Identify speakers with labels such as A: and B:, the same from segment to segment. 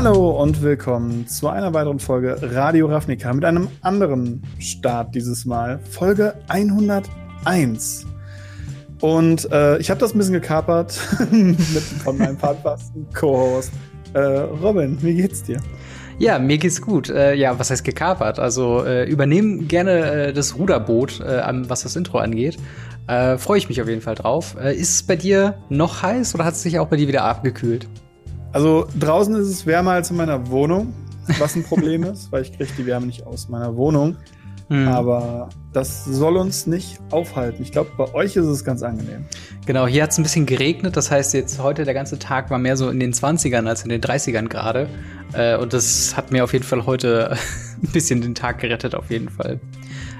A: Hallo und willkommen zu einer weiteren Folge Radio Ravnica mit einem anderen Start dieses Mal. Folge 101. Und äh, ich habe das ein bisschen gekapert mit von meinem Partnerfasten Co-Host. Äh, Robin, wie geht's dir?
B: Ja, mir geht's gut. Äh, ja, was heißt gekapert? Also äh, übernehmen gerne äh, das Ruderboot, äh, was das Intro angeht. Äh, Freue ich mich auf jeden Fall drauf. Ist es bei dir noch heiß oder hat es sich auch bei dir wieder abgekühlt?
A: Also draußen ist es wärmer als in meiner Wohnung, was ein Problem ist, weil ich kriege die Wärme nicht aus meiner Wohnung. Hm. Aber das soll uns nicht aufhalten. Ich glaube, bei euch ist es ganz angenehm.
B: Genau, hier hat es ein bisschen geregnet. Das heißt, jetzt heute der ganze Tag war mehr so in den 20ern als in den 30ern gerade. Äh, und das hat mir auf jeden Fall heute ein bisschen den Tag gerettet, auf jeden Fall.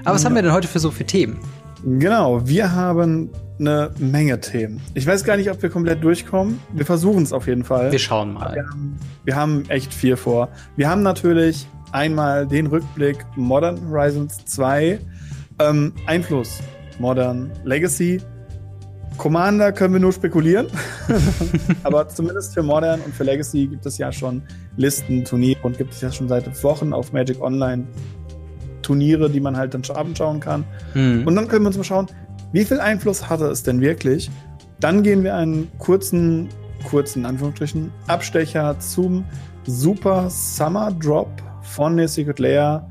B: Aber was ja. haben wir denn heute für so für Themen?
A: Genau, wir haben eine Menge Themen. Ich weiß gar nicht, ob wir komplett durchkommen. Wir versuchen es auf jeden Fall.
B: Wir schauen mal.
A: Wir haben, wir haben, echt viel vor. Wir haben natürlich einmal den Rückblick Modern Horizons 2, ähm, Einfluss Modern Legacy. Commander können wir nur spekulieren. Aber zumindest für Modern und für Legacy gibt es ja schon Listen, Turniere und gibt es ja schon seit Wochen auf Magic Online Turniere, die man halt dann abends schauen kann. Mhm. Und dann können wir uns mal schauen, wie viel Einfluss hatte es denn wirklich? Dann gehen wir einen kurzen, kurzen Anführungsstrichen, Abstecher zum Super Summer Drop von der Secret Layer.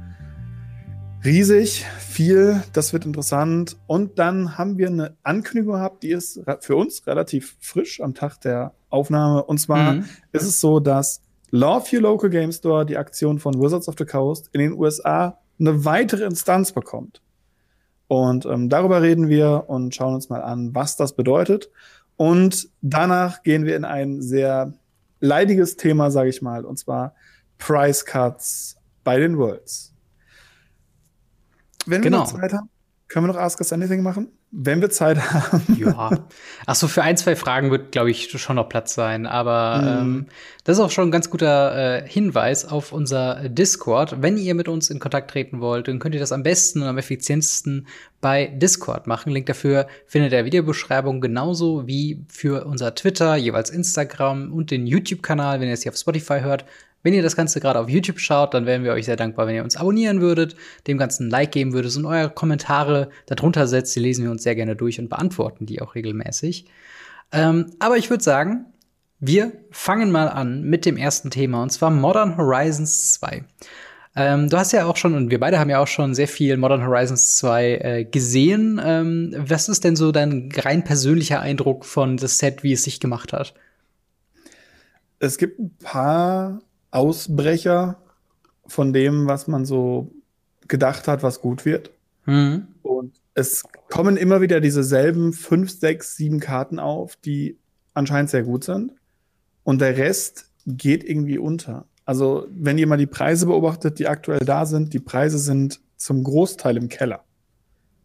A: Riesig, viel, das wird interessant. Und dann haben wir eine Ankündigung gehabt, die ist für uns relativ frisch am Tag der Aufnahme. Und zwar mhm. ist es so, dass Love Your Local Game Store, die Aktion von Wizards of the Coast, in den USA eine weitere Instanz bekommt. Und ähm, darüber reden wir und schauen uns mal an, was das bedeutet. Und danach gehen wir in ein sehr leidiges Thema, sage ich mal, und zwar Price Cuts bei den Worlds. Wenn genau. wir noch Zeit haben, können wir noch Ask Us Anything machen? Wenn wir Zeit haben.
B: ja. Ach so, für ein, zwei Fragen wird, glaube ich, schon noch Platz sein. Aber mhm. ähm, das ist auch schon ein ganz guter äh, Hinweis auf unser Discord. Wenn ihr mit uns in Kontakt treten wollt, dann könnt ihr das am besten und am effizientesten bei Discord machen. Link dafür findet ihr in der Videobeschreibung genauso wie für unser Twitter, jeweils Instagram und den YouTube-Kanal, wenn ihr es hier auf Spotify hört. Wenn ihr das Ganze gerade auf YouTube schaut, dann wären wir euch sehr dankbar, wenn ihr uns abonnieren würdet, dem Ganzen ein Like geben würdet und eure Kommentare darunter setzt. Die lesen wir uns sehr gerne durch und beantworten die auch regelmäßig. Ähm, aber ich würde sagen, wir fangen mal an mit dem ersten Thema und zwar Modern Horizons 2. Ähm, du hast ja auch schon, und wir beide haben ja auch schon sehr viel Modern Horizons 2 äh, gesehen. Ähm, was ist denn so dein rein persönlicher Eindruck von das Set, wie es sich gemacht hat?
A: Es gibt ein paar Ausbrecher von dem, was man so gedacht hat, was gut wird. Mhm. Und es kommen immer wieder dieselben fünf, sechs, sieben Karten auf, die anscheinend sehr gut sind. Und der Rest geht irgendwie unter. Also, wenn ihr mal die Preise beobachtet, die aktuell da sind, die Preise sind zum Großteil im Keller.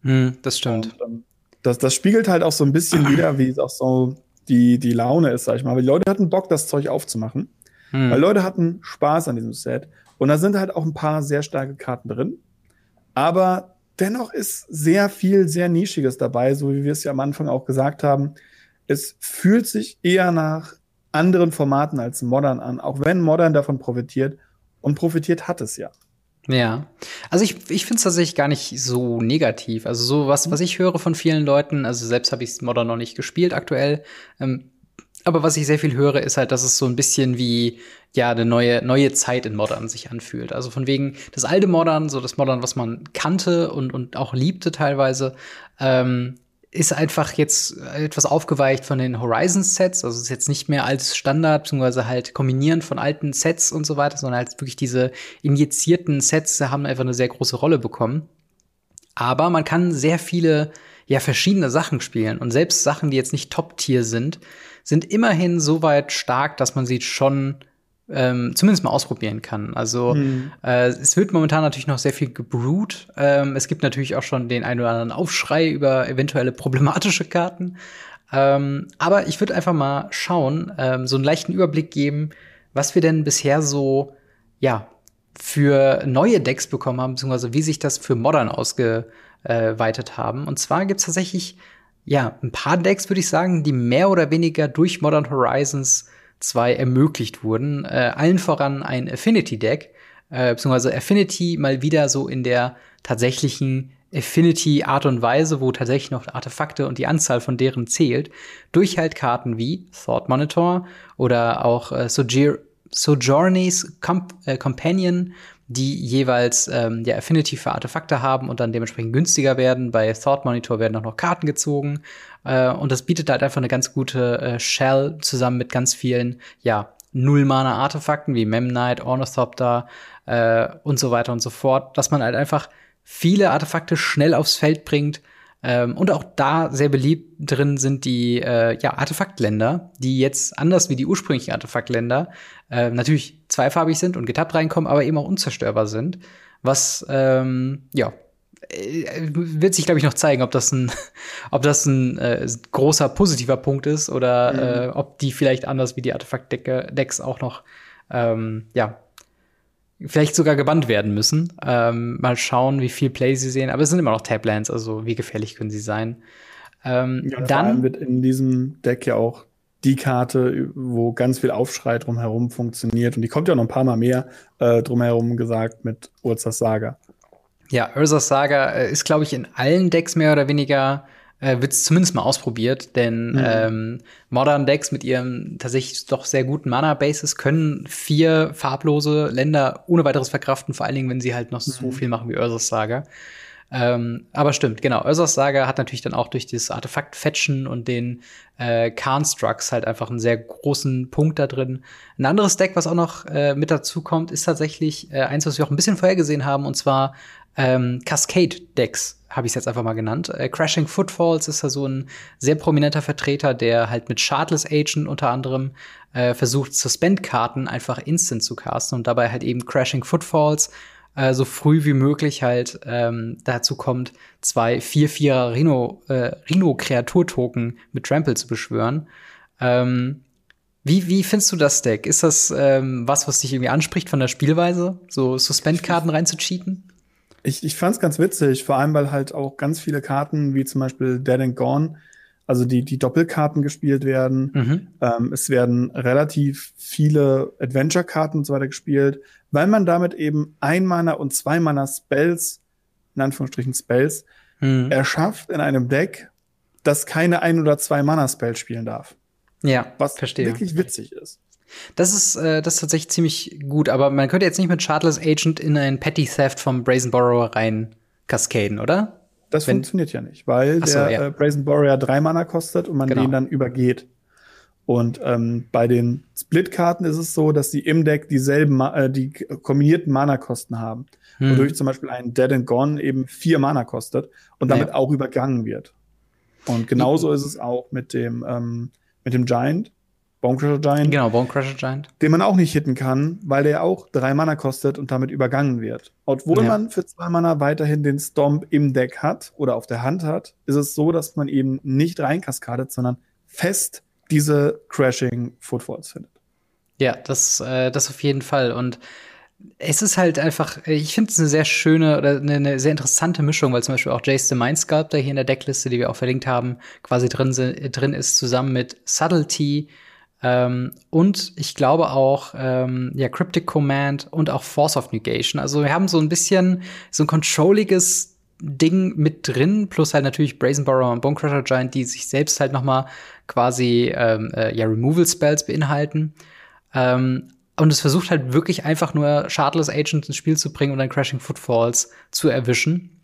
B: Mhm, das stimmt. Und,
A: ähm, das, das spiegelt halt auch so ein bisschen wieder, wie es auch so die, die Laune ist, sag ich mal. Aber die Leute hatten Bock, das Zeug aufzumachen. Hm. Weil Leute hatten Spaß an diesem Set. Und da sind halt auch ein paar sehr starke Karten drin. Aber dennoch ist sehr viel, sehr Nischiges dabei, so wie wir es ja am Anfang auch gesagt haben. Es fühlt sich eher nach anderen Formaten als Modern an, auch wenn Modern davon profitiert. Und profitiert hat es ja.
B: Ja, also ich, ich finde es tatsächlich gar nicht so negativ. Also so was, was ich höre von vielen Leuten, also selbst habe ich Modern noch nicht gespielt aktuell, ähm, aber was ich sehr viel höre, ist halt, dass es so ein bisschen wie ja eine neue neue Zeit in Modern sich anfühlt. Also von wegen das alte Modern, so das Modern, was man kannte und und auch liebte teilweise, ähm, ist einfach jetzt etwas aufgeweicht von den Horizon-Sets. Also es ist jetzt nicht mehr als Standard, beziehungsweise halt kombinieren von alten Sets und so weiter, sondern halt wirklich diese injizierten Sets haben einfach eine sehr große Rolle bekommen. Aber man kann sehr viele, ja, verschiedene Sachen spielen. Und selbst Sachen, die jetzt nicht Top-Tier sind, sind immerhin so weit stark, dass man sie schon ähm, zumindest mal ausprobieren kann. Also hm. äh, es wird momentan natürlich noch sehr viel gebrut. Ähm, es gibt natürlich auch schon den einen oder anderen Aufschrei über eventuelle problematische Karten. Ähm, aber ich würde einfach mal schauen, ähm, so einen leichten Überblick geben, was wir denn bisher so, ja, für neue Decks bekommen haben, beziehungsweise wie sich das für Modern ausgeweitet haben. Und zwar gibt es tatsächlich ja, ein paar Decks würde ich sagen, die mehr oder weniger durch Modern Horizons 2 ermöglicht wurden. Äh, allen voran ein Affinity Deck, äh, beziehungsweise Affinity mal wieder so in der tatsächlichen Affinity-Art und Weise, wo tatsächlich noch Artefakte und die Anzahl von deren zählt, durch halt Karten wie Thought Monitor oder auch äh, Sojour Sojourneys Comp äh, Companion, die jeweils ähm, ja, Affinity für Artefakte haben und dann dementsprechend günstiger werden. Bei Thought Monitor werden auch noch Karten gezogen. Äh, und das bietet halt einfach eine ganz gute äh, Shell zusammen mit ganz vielen, ja, Null-Mana-Artefakten wie Memnite, Ornithopter äh, und so weiter und so fort, dass man halt einfach viele Artefakte schnell aufs Feld bringt. Ähm, und auch da sehr beliebt drin sind die äh, ja, Artefaktländer, die jetzt anders wie die ursprünglichen Artefaktländer äh, natürlich zweifarbig sind und getappt reinkommen, aber eben auch unzerstörbar sind. Was ähm, ja äh, wird sich, glaube ich, noch zeigen, ob das ein, ob das ein äh, großer positiver Punkt ist oder mhm. äh, ob die vielleicht anders wie die Artefakt-Decks auch noch ähm, ja, vielleicht sogar gebannt werden müssen. Ähm, mal schauen, wie viel Play sie sehen. Aber es sind immer noch Tablands, also wie gefährlich können sie sein.
A: Ähm, ja, dann wird in diesem Deck ja auch die Karte, wo ganz viel Aufschrei drumherum funktioniert. Und die kommt ja noch ein paar Mal mehr äh, drumherum gesagt mit Urzas Saga.
B: Ja, Ursas Saga äh, ist, glaube ich, in allen Decks mehr oder weniger äh, wird es zumindest mal ausprobiert, denn mhm. ähm, Modern Decks mit ihrem tatsächlich doch sehr guten Mana-Bases können vier farblose Länder ohne weiteres verkraften, vor allen Dingen, wenn sie halt noch mhm. so viel machen wie Ursas Saga. Ähm, aber stimmt, genau. Ursas Saga hat natürlich dann auch durch das Artefakt-Fetchen und den äh, Constructs halt einfach einen sehr großen Punkt da drin. Ein anderes Deck, was auch noch äh, mit dazu kommt, ist tatsächlich äh, eins, was wir auch ein bisschen vorhergesehen haben, und zwar ähm, Cascade-Decks, habe ich es jetzt einfach mal genannt. Äh, Crashing Footfalls ist da so ein sehr prominenter Vertreter, der halt mit Shardless Agent unter anderem äh, versucht, Suspend-Karten einfach instant zu casten und dabei halt eben Crashing Footfalls äh, so früh wie möglich halt ähm, dazu kommt, zwei 4-4er Rhino, äh, Rhino-Kreatur-Token mit Trample zu beschwören. Ähm, wie, wie findest du das Deck? Ist das ähm, was, was dich irgendwie anspricht von der Spielweise, so Suspend-Karten reinzucheaten?
A: Ich, ich fand es ganz witzig, vor allem weil halt auch ganz viele Karten, wie zum Beispiel Dead and Gone, also die, die Doppelkarten gespielt werden. Mhm. Ähm, es werden relativ viele Adventure-Karten und so weiter gespielt, weil man damit eben ein Mana und zwei Mana Spells, in Anführungsstrichen Spells, mhm. erschafft in einem Deck, das keine ein oder zwei Mana Spells spielen darf.
B: Ja,
A: was verstehe. wirklich witzig ist.
B: Das ist, äh, das ist tatsächlich ziemlich gut, aber man könnte jetzt nicht mit Shardless Agent in ein Petty Theft vom Brazen Borrower rein kaskaden, oder?
A: Das Wenn funktioniert ja nicht, weil so, der ja. äh, Brazen Borrower drei Mana kostet und man genau. den dann übergeht. Und ähm, bei den Split-Karten ist es so, dass sie im Deck dieselben, äh, die kombinierten Mana-Kosten haben. Hm. Wodurch zum Beispiel ein Dead and Gone eben vier Mana kostet und damit ja. auch übergangen wird. Und genauso ist es auch mit dem, ähm, mit dem Giant. Bonecrusher Giant.
B: Genau, Bonecrusher Giant.
A: Den man auch nicht hitten kann, weil der auch drei Mana kostet und damit übergangen wird. Obwohl ja. man für zwei Mana weiterhin den Stomp im Deck hat oder auf der Hand hat, ist es so, dass man eben nicht reinkaskadet, sondern fest diese Crashing Footfalls findet.
B: Ja, das, äh, das auf jeden Fall. Und es ist halt einfach, ich finde es eine sehr schöne oder eine, eine, sehr interessante Mischung, weil zum Beispiel auch Jace the Mind Sculptor hier in der Deckliste, die wir auch verlinkt haben, quasi drin, drin ist, zusammen mit Subtlety, ähm, und ich glaube auch, ähm, ja, Cryptic Command und auch Force of Negation. Also wir haben so ein bisschen so ein controlliges Ding mit drin, plus halt natürlich Brazen Borrower und Bonecrusher Giant, die sich selbst halt noch mal quasi ähm, äh, ja, Removal Spells beinhalten. Ähm, und es versucht halt wirklich einfach nur Shardless Agent ins Spiel zu bringen und dann Crashing Footfalls zu erwischen.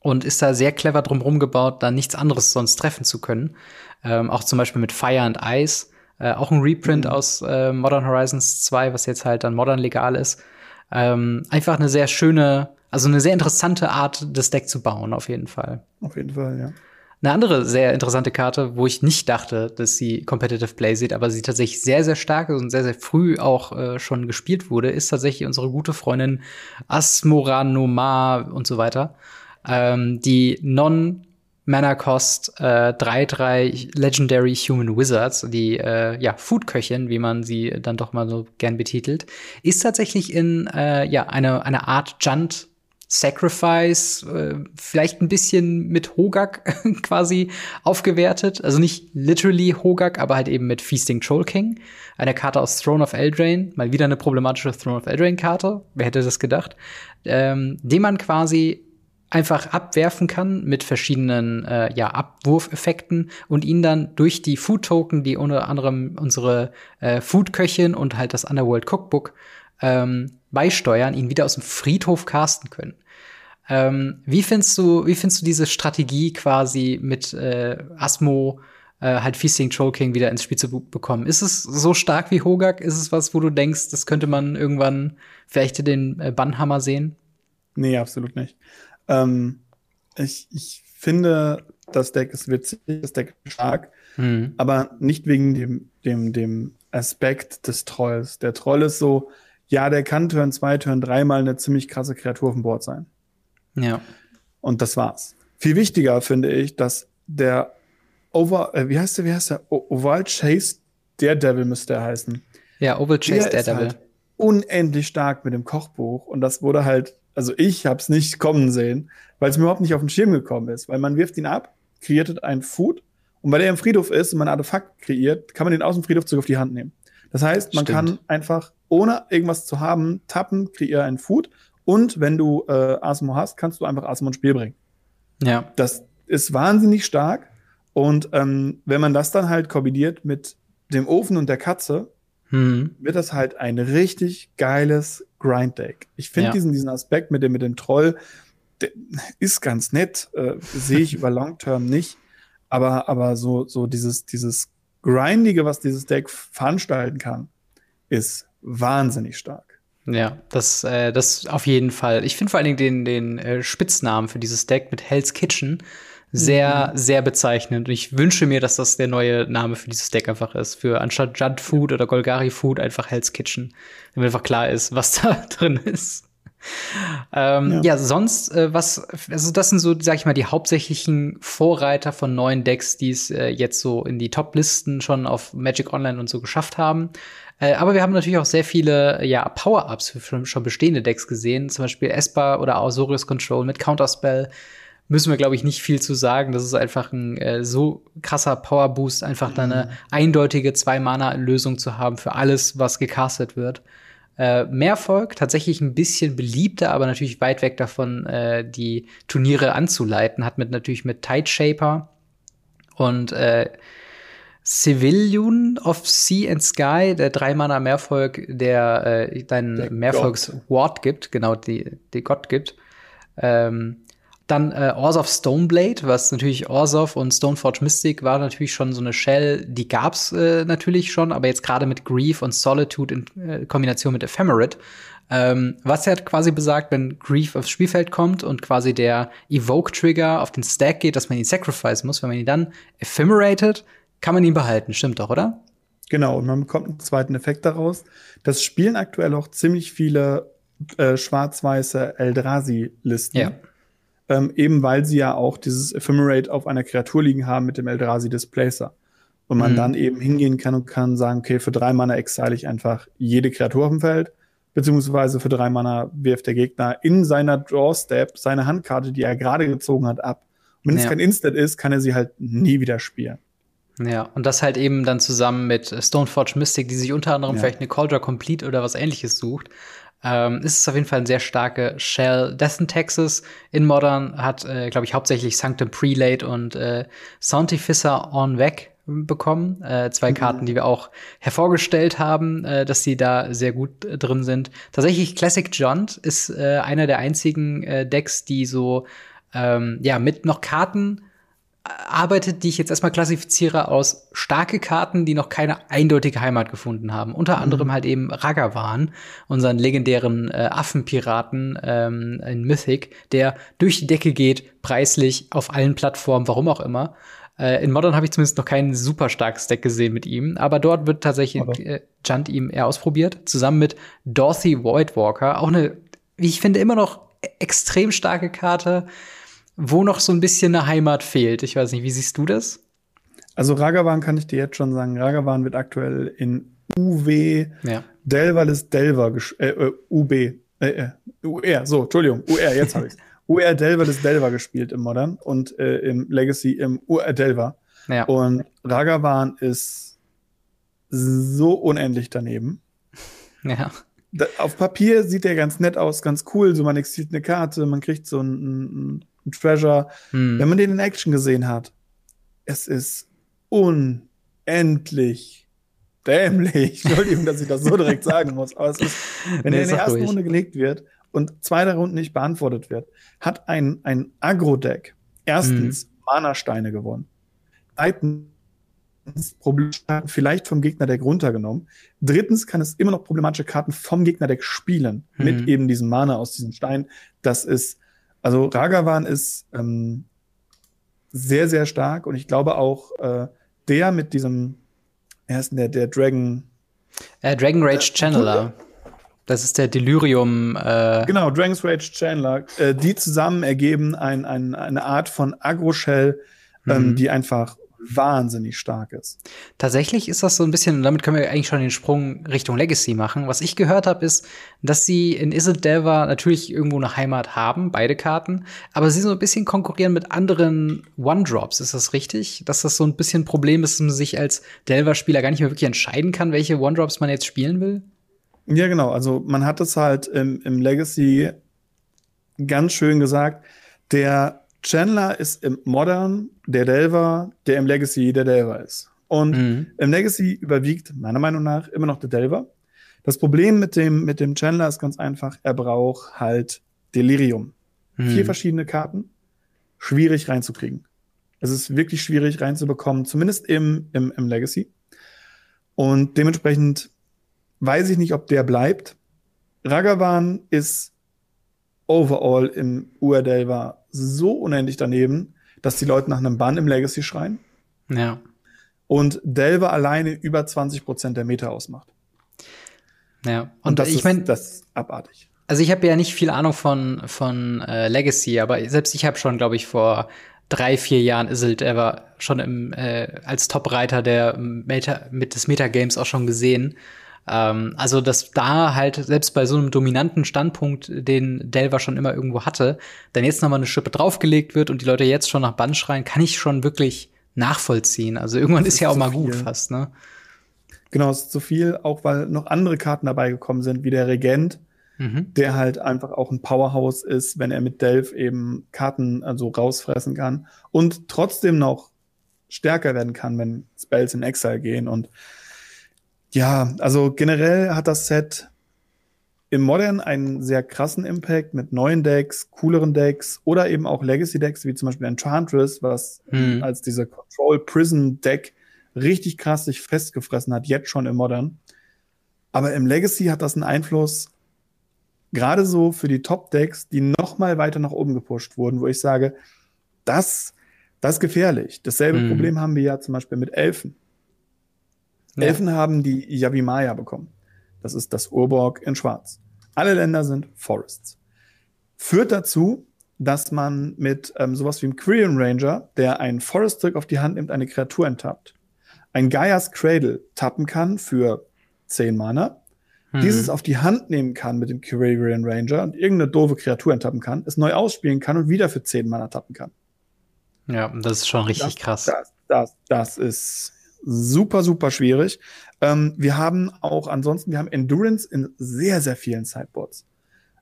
B: Und ist da sehr clever drum gebaut, da nichts anderes sonst treffen zu können. Ähm, auch zum Beispiel mit Fire and Ice äh, auch ein Reprint mhm. aus äh, Modern Horizons 2, was jetzt halt dann modern legal ist. Ähm, einfach eine sehr schöne, also eine sehr interessante Art, das Deck zu bauen, auf jeden Fall.
A: Auf jeden Fall, ja.
B: Eine andere sehr interessante Karte, wo ich nicht dachte, dass sie Competitive Play sieht, aber sie tatsächlich sehr, sehr stark ist und sehr, sehr früh auch äh, schon gespielt wurde, ist tatsächlich unsere gute Freundin Asmoranoma und so weiter. Ähm, die Non Mana Cost äh, 3-3 Legendary Human Wizards, die äh, ja, Foodköchin, wie man sie dann doch mal so gern betitelt, ist tatsächlich in äh, ja, eine, eine Art Junt Sacrifice, äh, vielleicht ein bisschen mit Hogak quasi aufgewertet. Also nicht literally Hogak, aber halt eben mit Feasting Troll King. Eine Karte aus Throne of Eldraine. Mal wieder eine problematische Throne of Eldraine-Karte. Wer hätte das gedacht? Ähm, den man quasi einfach abwerfen kann mit verschiedenen äh, ja, Abwurfeffekten und ihn dann durch die Food Token, die unter anderem unsere äh, Food Köchin und halt das Underworld Cookbook ähm, beisteuern, ihn wieder aus dem Friedhof casten können. Ähm, wie findest du, wie findest du diese Strategie quasi mit äh, Asmo äh, halt Feasting Troll King wieder ins Spiel zu bekommen? Ist es so stark wie Hogak? Ist es was, wo du denkst, das könnte man irgendwann vielleicht den äh, Bannhammer sehen?
A: Nee, absolut nicht. Ähm, ich, ich finde, das Deck ist witzig, das Deck ist stark, mhm. aber nicht wegen dem, dem, dem Aspekt des Trolls. Der Troll ist so, ja, der kann Turn 2, Turn 3 mal eine ziemlich krasse Kreatur auf dem Board sein.
B: Ja.
A: Und das war's. Viel wichtiger finde ich, dass der Over, äh, wie heißt der, wie heißt der? O Oval Chase Daredevil müsste er heißen.
B: Ja, Oval Chase der Daredevil. Halt
A: unendlich stark mit dem Kochbuch und das wurde halt also ich habe es nicht kommen sehen, weil es mir überhaupt nicht auf den Schirm gekommen ist. Weil man wirft ihn ab, kreiert ein Food und weil er im Friedhof ist und man ein Artefakt kreiert, kann man den aus dem Friedhof zurück auf die Hand nehmen. Das heißt, man Stimmt. kann einfach, ohne irgendwas zu haben, tappen, kreiere ein Food und wenn du äh, Asmo hast, kannst du einfach Asmo ins Spiel bringen.
B: Ja.
A: Das ist wahnsinnig stark und ähm, wenn man das dann halt kombiniert mit dem Ofen und der Katze, hm. wird das halt ein richtig geiles Grind-Deck. Ich finde ja. diesen, diesen Aspekt mit dem, mit dem Troll, der ist ganz nett, äh, sehe ich über Long Term nicht. Aber, aber so, so dieses, dieses Grindige, was dieses Deck veranstalten kann, ist wahnsinnig stark.
B: Ja, das, äh, das auf jeden Fall. Ich finde vor allen Dingen den, den äh, Spitznamen für dieses Deck mit Hell's Kitchen sehr, mhm. sehr bezeichnend. Und ich wünsche mir, dass das der neue Name für dieses Deck einfach ist. Für anstatt Judd Food oder Golgari Food einfach Hell's Kitchen. Damit einfach klar ist, was da drin ist. Ähm, ja. ja. sonst, äh, was, also das sind so, sag ich mal, die hauptsächlichen Vorreiter von neuen Decks, die es äh, jetzt so in die Top-Listen schon auf Magic Online und so geschafft haben. Äh, aber wir haben natürlich auch sehr viele ja, Power-Ups für schon bestehende Decks gesehen, zum Beispiel Esper oder Ausorius Control mit Counterspell müssen wir, glaube ich, nicht viel zu sagen. Das ist einfach ein äh, so krasser Powerboost, einfach mhm. eine eindeutige Zwei-Mana-Lösung zu haben für alles, was gecastet wird. Äh, Mehrfolg, tatsächlich ein bisschen beliebter, aber natürlich weit weg davon, äh, die Turniere anzuleiten. Hat mit natürlich mit Tide Shaper und äh, Civilian of Sea and Sky, der Drei-Mana Mehrfolg, der äh, deinen Mehrfolgs-Ward gibt, genau, die, die Gott gibt. Ähm, dann äh, Orsov Stoneblade, was natürlich Orsov und Stoneforge Mystic war natürlich schon so eine Shell, die gab's äh, natürlich schon, aber jetzt gerade mit Grief und Solitude in äh, Kombination mit Ephemerate. Ähm, was er quasi besagt, wenn Grief aufs Spielfeld kommt und quasi der Evoke-Trigger auf den Stack geht, dass man ihn sacrifice muss, wenn man ihn dann ephemerated, kann man ihn behalten. Stimmt doch, oder?
A: Genau, und man bekommt einen zweiten Effekt daraus. Das spielen aktuell auch ziemlich viele äh, schwarz-weiße Eldrazi-Listen. Ja ähm, eben weil sie ja auch dieses Ephemerate auf einer Kreatur liegen haben mit dem Eldrazi Displacer. Und man mhm. dann eben hingehen kann und kann sagen, okay, für drei Mana exile ich einfach jede Kreatur auf dem Feld, beziehungsweise für drei Mana wirft der Gegner in seiner Drawstep seine Handkarte, die er gerade gezogen hat, ab. Und wenn ja. es kein Instant ist, kann er sie halt nie wieder spielen.
B: Ja, und das halt eben dann zusammen mit Stoneforge Mystic, die sich unter anderem ja. vielleicht eine Cauldron Complete oder was ähnliches sucht, ähm, ist es auf jeden Fall ein sehr starke Shell. Death in Texas in Modern hat, äh, glaube ich, hauptsächlich Sanctum Prelate und äh, Sauntificer on Weg bekommen. Äh, zwei mhm. Karten, die wir auch hervorgestellt haben, äh, dass sie da sehr gut äh, drin sind. Tatsächlich Classic Jaunt ist äh, einer der einzigen äh, Decks, die so ähm, ja mit noch Karten arbeitet, die ich jetzt erstmal klassifiziere aus starke Karten, die noch keine eindeutige Heimat gefunden haben. Unter mhm. anderem halt eben Ragavan, unseren legendären äh, Affenpiraten ähm, in Mythic, der durch die Decke geht, preislich auf allen Plattformen, warum auch immer. Äh, in Modern habe ich zumindest noch kein super starkes Deck gesehen mit ihm, aber dort wird tatsächlich äh, Junt ihm eher ausprobiert, zusammen mit Dorothy Voidwalker, auch eine, wie ich finde, immer noch extrem starke Karte wo noch so ein bisschen eine Heimat fehlt. Ich weiß nicht, wie siehst du das?
A: Also Ragavan kann ich dir jetzt schon sagen. Ragavan wird aktuell in UW ja. Delver ist Delver, äh, äh, UB Äh, äh, UR, so, Entschuldigung, UR, jetzt habe ich's. UR Delver des Delver gespielt im Modern und äh, im Legacy im UR Delver.
B: Ja.
A: Und Ragavan ist so unendlich daneben.
B: Ja.
A: Da, auf Papier sieht der ganz nett aus, ganz cool. So, man exzielt eine Karte, man kriegt so einen, einen Treasure.
B: Hm.
A: Wenn man den in Action gesehen hat, es ist unendlich dämlich. Entschuldigung, dass ich das so direkt sagen muss. Aber es ist, wenn
B: Nee,
A: der in der ersten
B: ruhig.
A: Runde gelegt wird und zwei der Runden nicht beantwortet wird, hat ein, ein Agro-Deck erstens
B: Mhm.
A: Mana-Steine gewonnen. Zweitens Problemkarten vielleicht vom Gegnerdeck runtergenommen. Drittens kann es immer noch problematische Karten vom Gegnerdeck spielen
B: Mhm.
A: mit eben diesem Mana aus diesem Stein. Das ist, also Ragavan ist ähm, sehr, sehr stark und ich glaube auch äh, der mit diesem, er ist der, der Dragon,
B: Äh, Dragon Rage Channeler. Das ist der Delirium. Äh,
A: genau, Dragon's Rage Chandler, äh, die zusammen ergeben ein, ein, eine Art von Agro-Shell, ähm,
B: Mhm.
A: die einfach wahnsinnig stark ist.
B: Tatsächlich ist das so ein bisschen, und damit können wir eigentlich schon den Sprung Richtung Legacy machen. Was ich gehört habe, ist, dass sie in Isid Delver natürlich irgendwo eine Heimat haben, beide Karten, aber sie so ein bisschen konkurrieren mit anderen One-Drops. Ist das richtig? Dass das so ein bisschen ein Problem ist, dass man sich als Delver-Spieler gar nicht mehr wirklich entscheiden kann, welche One-Drops man jetzt spielen will?
A: Ja, genau. Also man hat es halt im, im Legacy ganz schön gesagt. Der Chandler ist im Modern der Delver, der im Legacy der Delver ist. Und
B: Mhm.
A: im Legacy überwiegt meiner Meinung nach immer noch der Delver. Das Problem mit dem, mit dem Chandler ist ganz einfach, er braucht halt Delirium. Vier
B: Mhm.
A: verschiedene Karten, schwierig reinzukriegen. Es ist wirklich schwierig reinzubekommen, zumindest im, im, im Legacy. Und dementsprechend weiß ich nicht, ob der bleibt. Ragavan ist overall im URDelver so unendlich daneben, dass die Leute nach einem Bann im Legacy schreien
B: Ja.
A: und Delver alleine über 20% der Meta ausmacht.
B: Ja.
A: Und,
B: Und,
A: das,
B: ich
A: ist,
B: meine,
A: das ist abartig.
B: Also ich habe ja nicht viel Ahnung von, von äh, Legacy, aber selbst ich habe schon, glaube ich, vor drei, vier Jahren Iselt Ever schon im, äh, als Top-Reiter der Meta, mit des Metagames auch schon gesehen. Ähm, also, dass da halt selbst bei so einem dominanten Standpunkt, den Delver schon immer irgendwo hatte, dann jetzt nochmal eine Schippe draufgelegt wird und die Leute jetzt schon nach Bann schreien, kann ich schon wirklich nachvollziehen. Also irgendwann
A: Das
B: ist ja
A: ist
B: auch mal gut
A: viel.
B: fast, ne?
A: Genau, es ist zu viel, auch weil noch andere Karten dabei gekommen sind, wie der Regent,
B: Mhm.
A: der halt einfach auch ein Powerhouse ist, wenn er mit Delph eben Karten also rausfressen kann und trotzdem noch stärker werden kann, wenn Spells in Exile gehen. Und ja, also generell hat das Set im Modern einen sehr krassen Impact mit neuen Decks, cooleren Decks oder eben auch Legacy-Decks, wie zum Beispiel Enchantress, was
B: Mhm.
A: als dieser Control Prison Deck richtig krass sich festgefressen hat, jetzt schon im Modern. Aber im Legacy hat das einen Einfluss, gerade so für die Top-Decks, die noch mal weiter nach oben gepusht wurden, wo ich sage, das, das ist gefährlich. Dasselbe
B: Mhm.
A: Problem haben wir ja zum Beispiel mit Elfen.
B: Ja.
A: Elfen haben die Yavimaya bekommen. Das ist das Urborg in Schwarz. Alle Länder sind Forests. Führt dazu, dass man mit ähm, sowas wie einem Quirion Ranger, der einen Forest-Trick auf die Hand nimmt, eine Kreatur enttappt, ein Gaia's Cradle tappen kann für 10 Mana,
B: Mhm.
A: dieses auf die Hand nehmen kann mit dem Quirion Ranger und irgendeine doofe Kreatur enttappen kann, es neu ausspielen kann und wieder für 10 Mana tappen kann.
B: Ja, das ist schon richtig
A: das,
B: krass.
A: Das, das, das ist super, super schwierig. Ähm, wir haben auch ansonsten, wir haben Endurance in sehr, sehr vielen Sideboards.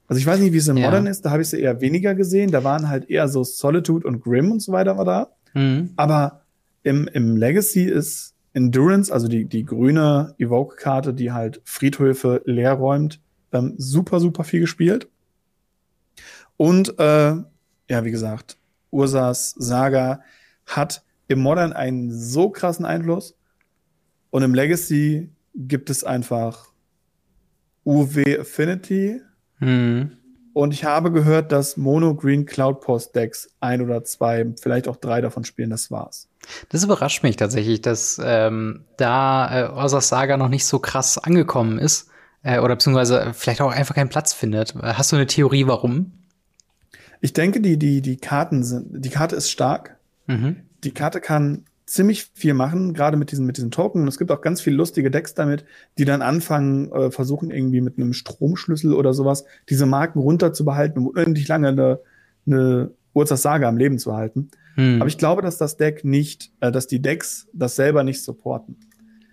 A: Also ich weiß nicht, wie es im
B: Ja.
A: Modern ist, da habe ich sie eher weniger gesehen. Da waren halt eher so Solitude und Grim und so weiter war da.
B: Mhm.
A: Aber im, im Legacy ist Endurance, also die, die grüne Evoke-Karte, die halt Friedhöfe leer räumt, ähm, super, super viel gespielt. Und äh, ja, wie gesagt, Ursas Saga hat im Modern einen so krassen Einfluss. Und im Legacy gibt es einfach UW Affinity.
B: Mhm.
A: Und ich habe gehört, dass Mono Green Cloud Post Decks ein oder zwei, vielleicht auch drei davon spielen. Das war's.
B: Das überrascht mich tatsächlich, dass ähm, da äh, Orsas Saga noch nicht so krass angekommen ist. Äh, oder beziehungsweise vielleicht auch einfach keinen Platz findet. Äh, Hast du eine Theorie, warum?
A: Ich denke, die, die, die Karten sind, die Karte ist stark.
B: Mhm.
A: Die Karte kann ziemlich viel machen, gerade mit diesen, mit diesen Token. Und es gibt auch ganz viele lustige Decks damit, die dann anfangen, äh, versuchen irgendwie mit einem Stromschlüssel oder sowas diese Marken runterzubehalten, um unendlich lange eine, eine Urzas Saga am Leben zu halten. Hm. Aber ich glaube, dass das Deck nicht, äh, dass die Decks das selber nicht supporten.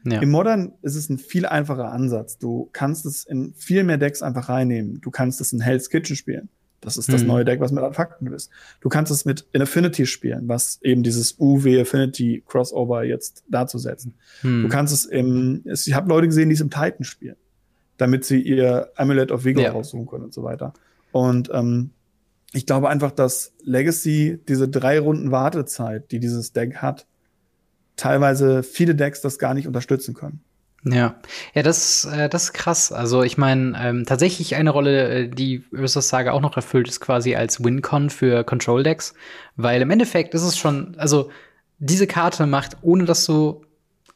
A: Ja. Im Modern ist es ein viel einfacher Ansatz. Du kannst es in viel mehr Decks einfach reinnehmen. Du kannst es in Hell's Kitchen spielen. Das ist das hm. neue Deck, was mit Artefakten ist. Du kannst es mit Infinity spielen, was eben dieses UW Affinity Crossover jetzt dazu setzen. Hm. Du kannst es im, ich habe Leute gesehen, die es im Titan spielen, damit sie ihr Amulet of Vigor ja. raussuchen können und so weiter. Und ähm, ich glaube einfach, dass Legacy diese drei Runden Wartezeit, die dieses Deck hat, teilweise viele Decks das gar nicht unterstützen können.
B: Ja, ja, das, äh, das ist krass. Also ich meine, ähm, tatsächlich eine Rolle, äh, die Ursus Saga auch noch erfüllt, ist quasi als Wincon für Control Decks, weil im Endeffekt ist es schon, also diese Karte macht, ohne dass du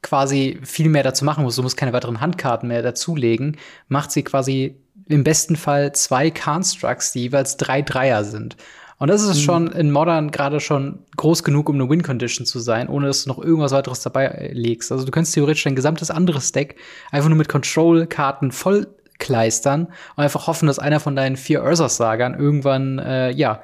B: quasi viel mehr dazu machen musst, du musst keine weiteren Handkarten mehr dazulegen, macht sie quasi im besten Fall zwei Constructs, die jeweils drei Dreier sind. Und das ist mhm. schon in Modern gerade schon groß genug, um eine Win-Condition zu sein, ohne dass du noch irgendwas weiteres dabei legst. Also du könntest theoretisch dein gesamtes anderes Deck einfach nur mit Control-Karten voll kleistern und einfach hoffen, dass einer von deinen vier Ursas-Sagern irgendwann, äh, ja,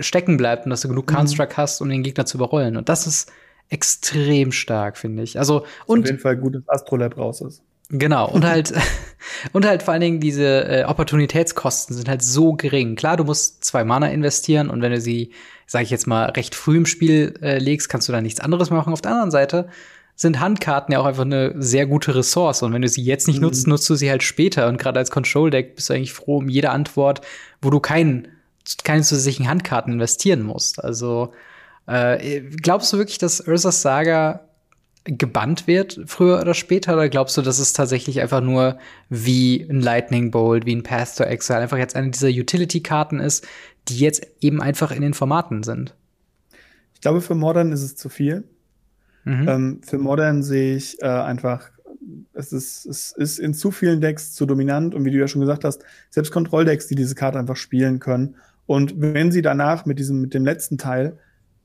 B: stecken bleibt und dass du genug mhm. Construct hast, um den Gegner zu überrollen. Und das ist extrem stark, finde ich. Also, und.
A: Auf jeden Fall gut, dass Astrolab raus ist.
B: Genau, und halt, und halt vor allen Dingen diese äh, Opportunitätskosten sind halt so gering. Klar, du musst zwei Mana investieren und wenn du sie, sage ich jetzt mal, recht früh im Spiel äh, legst, kannst du da nichts anderes machen. Auf der anderen Seite sind Handkarten ja auch einfach eine sehr gute Ressource und wenn du sie jetzt nicht mhm. nutzt, nutzt du sie halt später und gerade als Control Deck bist du eigentlich froh um jede Antwort, wo du keinen keine zusätzlichen Handkarten investieren musst. Also äh, glaubst du wirklich, dass Ursas Saga gebannt wird, früher oder später? Oder glaubst du, dass es tatsächlich einfach nur wie ein Lightning Bolt, wie ein Path to Exile einfach jetzt eine dieser Utility-Karten ist, die jetzt eben einfach in den Formaten sind?
A: Ich glaube, für Modern ist es zu viel. Mhm. Ähm, für Modern sehe ich äh, einfach, es ist, es ist in zu vielen Decks zu dominant und wie du ja schon gesagt hast, selbst Kontrolldecks, die diese Karte einfach spielen können. Und wenn sie danach mit diesem, mit dem letzten Teil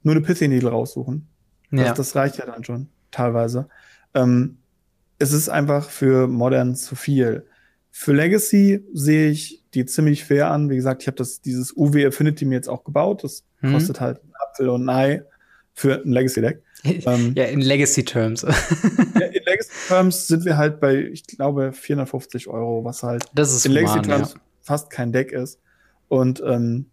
A: nur eine Pithy Needle raussuchen, ja. das, das reicht ja dann schon teilweise. Ähm, es ist einfach für Modern zu viel. Für Legacy sehe ich die ziemlich fair an. Wie gesagt, ich habe das dieses UW Affinity mir jetzt auch gebaut. Das mhm. kostet halt einen Apfel und ein Ei für ein Legacy Deck.
B: ähm, ja, in Legacy Terms.
A: ja, in Legacy Terms sind wir halt bei, ich glaube, 450 Euro, was halt
B: das ist
A: in
B: Legacy
A: human, Terms ja. fast kein Deck ist. Und ähm,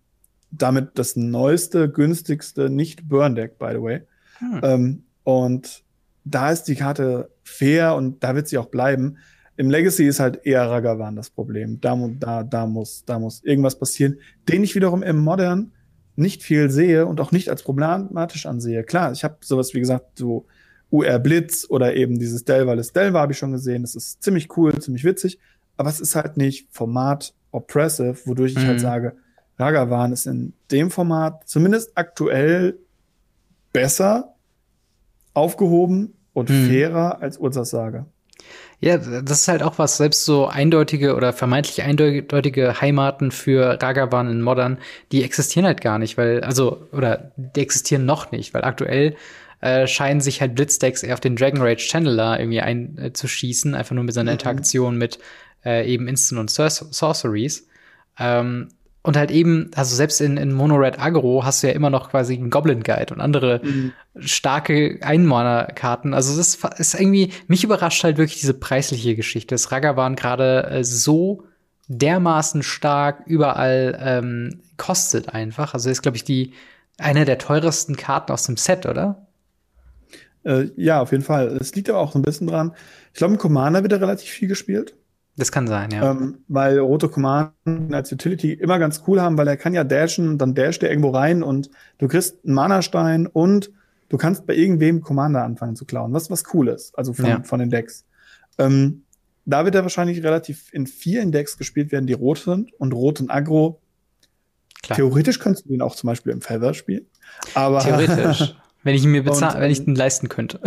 A: damit das neueste, günstigste Nicht-Burn-Deck, by the way. Hm. Ähm, und da ist die Karte fair und da wird sie auch bleiben. Im Legacy ist halt eher Ragavan das Problem. Da, da, da, muss, da muss irgendwas passieren, den ich wiederum im Modern nicht viel sehe und auch nicht als problematisch ansehe. Klar, ich habe sowas wie gesagt, so UR Blitz oder eben dieses Delva des Delva habe ich schon gesehen. Das ist ziemlich cool, ziemlich witzig, aber es ist halt nicht Format oppressive, wodurch ich halt mhm. halt sage, Ragavan ist in dem Format zumindest aktuell besser aufgehoben und hm. fairer als Ursas Sage.
B: Ja, das ist halt auch was, selbst so eindeutige oder vermeintlich eindeutige Heimaten für Ragavan in Modern, die existieren halt gar nicht, weil, also, oder die existieren noch nicht, weil aktuell äh, scheinen sich halt Blitzdecks eher auf den Dragon Rage Channeler irgendwie einzuschießen, äh, einfach nur mit seiner mhm. Interaktion mit äh, eben Instant und Sor Sorceries. Ähm, und halt eben, also selbst in, in Mono Red Agro hast du ja immer noch quasi einen Goblin Guide und andere mhm. starke Einmorner-Karten. Also das ist irgendwie, mich überrascht halt wirklich diese preisliche Geschichte. Das Ragavan gerade äh, so dermaßen stark überall ähm, kostet einfach. Also ist, glaube ich, die eine der teuersten Karten aus dem Set, oder?
A: Äh, ja, auf jeden Fall. Es liegt aber auch so ein bisschen dran. Ich glaube, im Commander wird er relativ viel gespielt.
B: Das kann sein, ja.
A: Ähm, weil rote Command als Utility immer ganz cool haben, weil er kann ja dashen, dann dasht er irgendwo rein und du kriegst einen Mana-Stein und du kannst bei irgendwem Commander anfangen zu klauen, was was cool ist, also von, ja. von den Decks. Ähm, da wird er wahrscheinlich relativ in vielen Decks gespielt werden, die rot sind und rot und aggro. Klar. Theoretisch könntest du ihn auch zum Beispiel im Feather spielen. Aber
B: Theoretisch. Wenn ich ihn mir bezahlen, wenn ich ihn ähm, leisten könnte.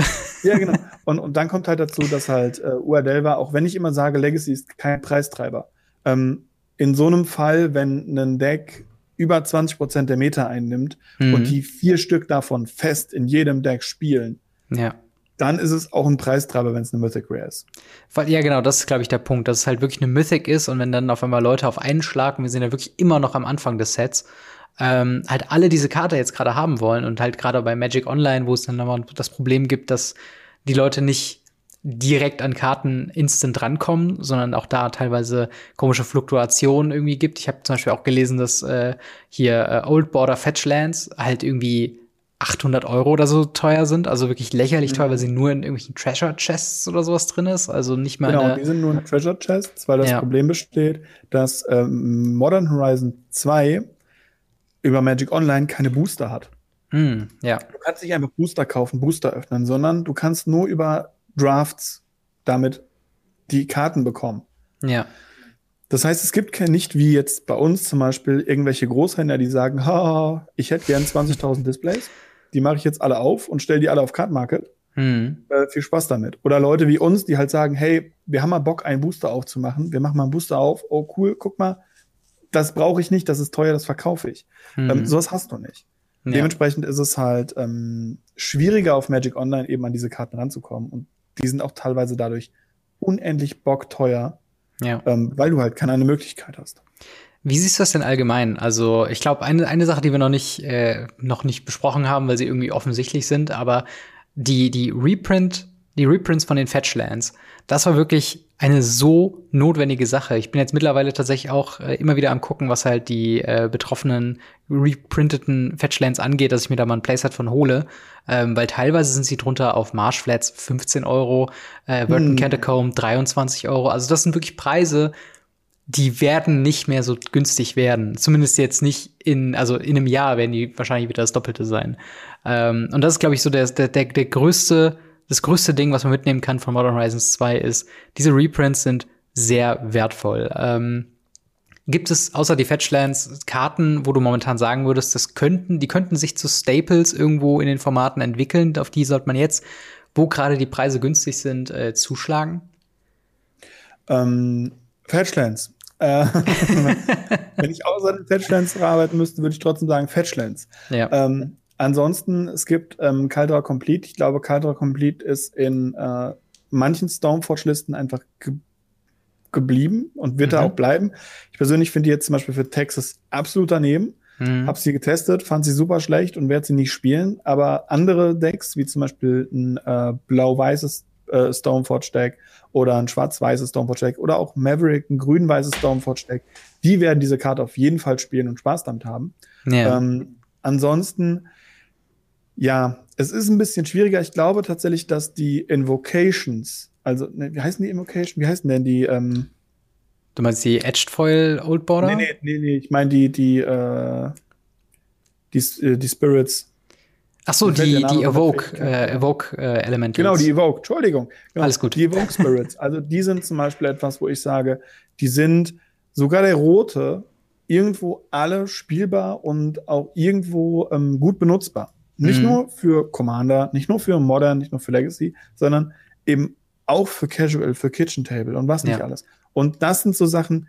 A: Ja, genau. Und, und dann kommt halt dazu, dass halt äh, Uadelva, auch wenn ich immer sage, Legacy ist kein Preistreiber, ähm, in so einem Fall, wenn ein Deck über 20 Prozent der Meta einnimmt mhm. und die vier Stück davon fest in jedem Deck spielen,
B: Ja.
A: Dann ist es auch ein Preistreiber, wenn es eine Mythic Rare ist.
B: Ja, genau, das ist, glaube ich, der Punkt, dass es halt wirklich eine Mythic ist und wenn dann auf einmal Leute auf einen Schlag, und wir sind ja wirklich immer noch am Anfang des Sets, ähm, halt alle diese Karte jetzt gerade haben wollen und halt gerade bei Magic Online, wo es dann nochmal das Problem gibt, dass die Leute nicht direkt an Karten instant rankommen, sondern auch da teilweise komische Fluktuationen irgendwie gibt. Ich habe zum Beispiel auch gelesen, dass äh, hier äh, Old Border Fetchlands halt irgendwie 800 Euro oder so teuer sind, also wirklich lächerlich mhm. teuer, weil sie nur in irgendwelchen Treasure Chests oder sowas drin ist, also nicht mal.
A: Genau, die sind nur in Treasure Chests, weil das ja. Problem besteht, dass ähm, Modern Horizon 2 über Magic Online keine Booster hat.
B: Mm, ja.
A: Du kannst nicht einfach Booster kaufen, Booster öffnen, sondern du kannst nur über Drafts damit die Karten bekommen.
B: Ja.
A: Das heißt, es gibt kein, nicht wie jetzt bei uns zum Beispiel irgendwelche Großhändler, die sagen, ha, ich hätte gern 20.000 Displays. Die mache ich jetzt alle auf und stelle die alle auf Card Market.
B: Hm.
A: Äh, viel Spaß damit. Oder Leute wie uns, die halt sagen, hey, wir haben mal Bock, einen Booster aufzumachen. Wir machen mal einen Booster auf. Oh, cool, guck mal. Das brauche ich nicht, das ist teuer, das verkaufe ich. Hm. Ähm, sowas hast du nicht. Ja. Dementsprechend ist es halt ähm, schwieriger auf Magic Online eben an diese Karten ranzukommen. Und die sind auch teilweise dadurch unendlich bockteuer,
B: ja.
A: ähm, weil du halt keine Möglichkeit hast.
B: Wie siehst du das denn allgemein? Also ich glaube, eine, eine Sache, die wir noch nicht, äh, noch nicht besprochen haben, weil sie irgendwie offensichtlich sind, aber die, die Reprint, die Reprints von den Fetchlands, das war wirklich eine so notwendige Sache. Ich bin jetzt mittlerweile tatsächlich auch äh, immer wieder am gucken, was halt die äh, betroffenen reprinteten Fetchlands angeht, dass ich mir da mal ein Playset von hole, ähm, weil teilweise sind sie drunter auf Marshflats 15 Euro, äh, Burton hm. Catacomb 23 Euro. Also das sind wirklich Preise, die werden nicht mehr so günstig werden. Zumindest jetzt nicht in, also in einem Jahr werden die wahrscheinlich wieder das Doppelte sein. Ähm, und das ist, glaube ich, so der, der, der, der größte das größte Ding, was man mitnehmen kann von Modern Horizons 2 ist, diese Reprints sind sehr wertvoll. Ähm, gibt es außer die Fetchlands Karten, wo du momentan sagen würdest, das könnten, die könnten sich zu Staples irgendwo in den Formaten entwickeln, auf die sollte man jetzt, wo gerade die Preise günstig sind, äh, zuschlagen?
A: Ähm, Fetchlands. Äh, wenn ich außer den Fetchlands arbeiten müsste, würde ich trotzdem sagen Fetchlands.
B: Ja.
A: Ähm, Ansonsten, es gibt ähm, Caldera Complete. Ich glaube, Caldera Complete ist in äh, manchen Stormforge-Listen einfach ge geblieben und wird mhm. da auch bleiben. Ich persönlich finde die jetzt zum Beispiel für Texas absolut daneben. Mhm. Hab sie getestet, fand sie super schlecht und werde sie nicht spielen. Aber andere Decks, wie zum Beispiel ein äh, blau-weißes äh, Stoneforge-Deck oder ein schwarz-weißes Stoneforge-Deck oder auch Maverick, ein grün-weißes Stoneforge-Deck, die werden diese Karte auf jeden Fall spielen und Spaß damit haben.
B: Ja.
A: Ähm, ansonsten ja, es ist ein bisschen schwieriger. Ich glaube tatsächlich, dass die Invocations, also, ne, wie heißen die Invocations? Wie heißen denn die? Ähm
B: du meinst die Edged Foil Old Border?
A: Nee, nee, nee, nee. ich meine die, die, äh, die, äh, die Spirits.
B: Ach so, die, die Evoke, äh, Evoke äh, Elementals.
A: Genau, die Evoke, Entschuldigung. Genau,
B: Alles gut.
A: Die Evoke Spirits. Also die sind zum Beispiel etwas, wo ich sage, die sind sogar der rote irgendwo alle spielbar und auch irgendwo ähm, gut benutzbar. Nicht mhm. nur für Commander, nicht nur für Modern, nicht nur für Legacy, sondern eben auch für Casual, für Kitchen Table und was nicht ja. alles. Und das sind so Sachen,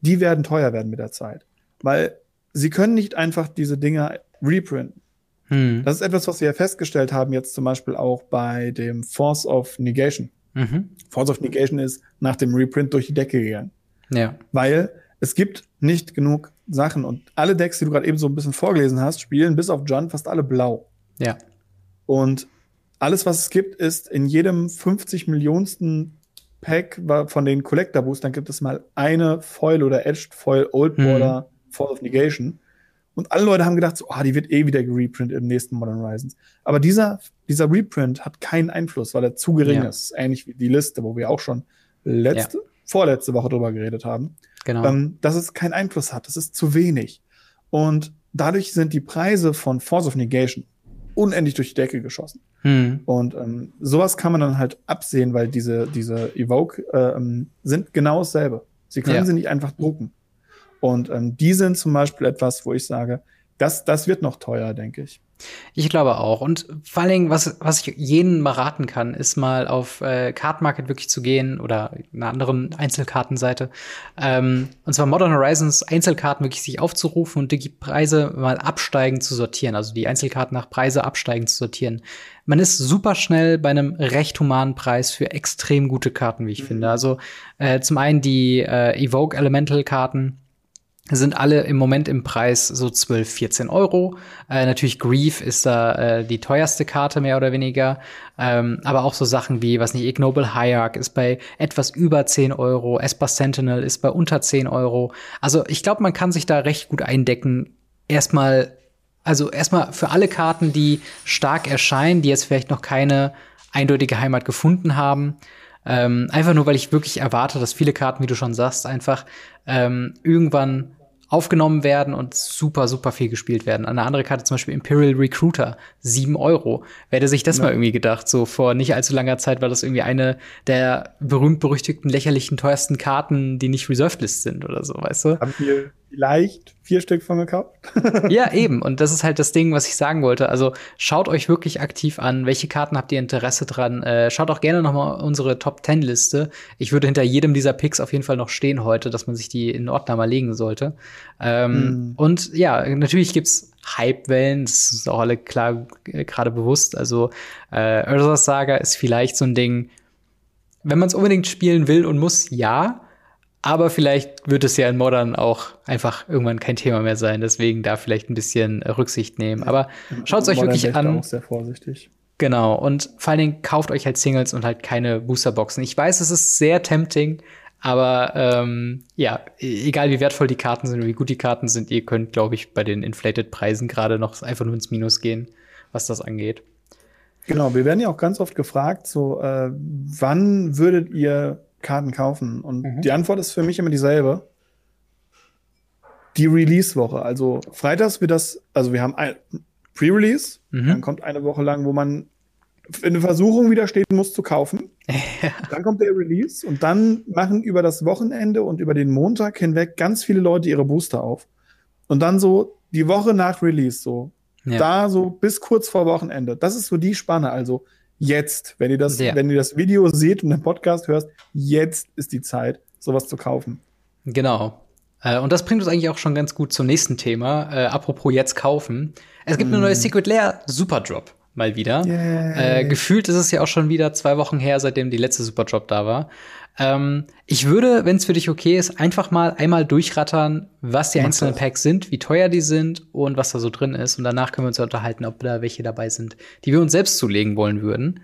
A: die werden teuer werden mit der Zeit. Weil sie können nicht einfach diese Dinger reprinten. Mhm. Das ist etwas, was wir ja festgestellt haben, jetzt zum Beispiel auch bei dem Force of Negation.
B: Mhm.
A: Force of Negation ist nach dem Reprint durch die Decke gegangen.
B: Ja.
A: Weil es gibt nicht genug Sachen. Und alle Decks, die du gerade eben so ein bisschen vorgelesen hast, spielen bis auf John fast alle blau.
B: Ja.
A: Und alles, was es gibt, ist in jedem 50 Millionsten Pack von den Collector Boostern gibt es mal eine Foil oder Edged Foil Old mhm. Border mhm. Fall of Negation. Und alle Leute haben gedacht, so, ah, die wird eh wieder gereprintet im nächsten Modern Horizons. Aber dieser, dieser Reprint hat keinen Einfluss, weil er zu gering ja. ist. Ähnlich wie die Liste, wo wir auch schon letzte, ja. Vorletzte Woche drüber geredet haben.
B: Genau.
A: Ähm, dass es keinen Einfluss hat. Das ist zu wenig. Und dadurch sind die Preise von Force of Negation unendlich durch die Decke geschossen.
B: Hm.
A: Und ähm, sowas kann man dann halt absehen, weil diese, diese Evoke äh, ähm, sind genau dasselbe. Sie können ja. sie nicht einfach drucken. Und ähm, die sind zum Beispiel etwas, wo ich sage, das, das wird noch teuer, denke ich.
B: Ich glaube auch. Und vor allen Dingen, was, was ich jeden mal raten kann, ist mal auf äh, Card Market wirklich zu gehen oder einer anderen Einzelkartenseite. Ähm, und zwar Modern Horizons Einzelkarten wirklich sich aufzurufen und die Preise mal absteigend zu sortieren. Also die Einzelkarten nach Preise absteigend zu sortieren. Man ist super schnell bei einem recht humanen Preis für extrem gute Karten, wie ich mhm. finde. Also äh, zum einen die äh, Evoke Elemental Karten sind alle im Moment im Preis so 12, 14 Euro. Äh, natürlich Grief ist da äh, die teuerste Karte mehr oder weniger. Ähm, aber auch so Sachen wie, was nicht, Ignoble Hierarch ist bei etwas über 10 Euro. Esper Sentinel ist bei unter 10 Euro. Also ich glaube, man kann sich da recht gut eindecken. Erstmal, also erstmal für alle Karten, die stark erscheinen, die jetzt vielleicht noch keine eindeutige Heimat gefunden haben. Ähm, einfach nur, weil ich wirklich erwarte, dass viele Karten, wie du schon sagst, einfach ähm, irgendwann aufgenommen werden und super, super viel gespielt werden. Eine andere Karte zum Beispiel Imperial Recruiter, sieben Euro. Wer hätte sich das ja. mal irgendwie gedacht? So vor nicht allzu langer Zeit war das irgendwie eine der berühmt-berüchtigten, lächerlichen, teuersten Karten, die nicht Reserved List sind oder so, weißt du?
A: Haben wir vielleicht vier Stück von gekauft.
B: ja, eben. Und das ist halt das Ding, was ich sagen wollte. Also schaut euch wirklich aktiv an. Welche Karten habt ihr Interesse dran? Äh, schaut auch gerne noch mal unsere Top Ten Liste. Ich würde hinter jedem dieser Picks auf jeden Fall noch stehen heute, dass man sich die in Ordner mal legen sollte. Ähm, mm. Und ja, natürlich gibt's Hype-Wellen. Das ist auch alle klar äh, gerade bewusst. Also äh, Ursa's Saga ist vielleicht so ein Ding, wenn man es unbedingt spielen will und muss, ja. Aber vielleicht wird es ja in Modern auch einfach irgendwann kein Thema mehr sein. Deswegen da vielleicht ein bisschen Rücksicht nehmen. Aber schaut es euch wirklich an.
A: Auch sehr vorsichtig.
B: Genau. Und vor allen Dingen kauft euch halt Singles und halt keine Boosterboxen. Ich weiß, es ist sehr tempting. Aber ähm, ja, e-, egal wie wertvoll die Karten sind und wie gut die Karten sind, ihr könnt, glaube ich, bei den inflated Preisen gerade noch einfach nur ins Minus gehen, was das angeht.
A: Genau, wir werden ja auch ganz oft gefragt, so äh, wann würdet ihr Karten kaufen? Und mhm. die Antwort ist für mich immer dieselbe. Die Release-Woche. Also freitags wird das, also wir haben ein Pre-Release, mhm. dann kommt eine Woche lang, wo man in der Versuchung widerstehen muss zu kaufen. Ja. Dann kommt der Release und dann machen über das Wochenende und über den Montag hinweg ganz viele Leute ihre Booster auf. Und dann so die Woche nach Release, so ja. da so bis kurz vor Wochenende. Das ist so die Spanne. Also jetzt, wenn ihr das, ja. wenn ihr das Video seht und den Podcast hörst, jetzt ist die Zeit, sowas zu kaufen.
B: Genau. Äh, und das bringt uns eigentlich auch schon ganz gut zum nächsten Thema. Äh, apropos jetzt kaufen. Es gibt mm. eine neue Secret Lair Super Drop mal wieder. Äh, gefühlt ist es ja auch schon wieder zwei Wochen her, seitdem die letzte Super Drop da war. Ähm, ich würde, wenn es für dich okay ist, einfach mal einmal durchrattern, was die Mach einzelnen das. Packs sind, wie teuer die sind und was da so drin ist. Und danach können wir uns unterhalten, ob da welche dabei sind, die wir uns selbst zulegen wollen würden.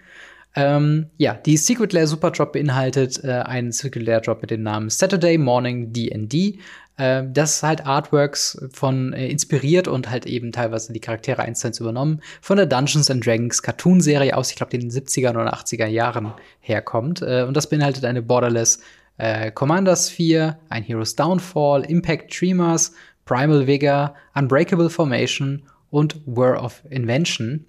B: Ähm, ja, die Secret Lair Super Drop beinhaltet äh, einen Secret Lair Drop mit dem Namen Saturday Morning D&D. Äh, das ist halt Artworks von äh, inspiriert und halt eben teilweise die Charaktere einzeln übernommen von der Dungeons and Dragons Cartoon Serie aus, ich glaube, den 70er oder 80er Jahren herkommt. Äh, und das beinhaltet eine Borderless äh, Commander Sphere, ein Heroes Downfall, Impact Dreamers, Primal Vigor, Unbreakable Formation und War of Invention.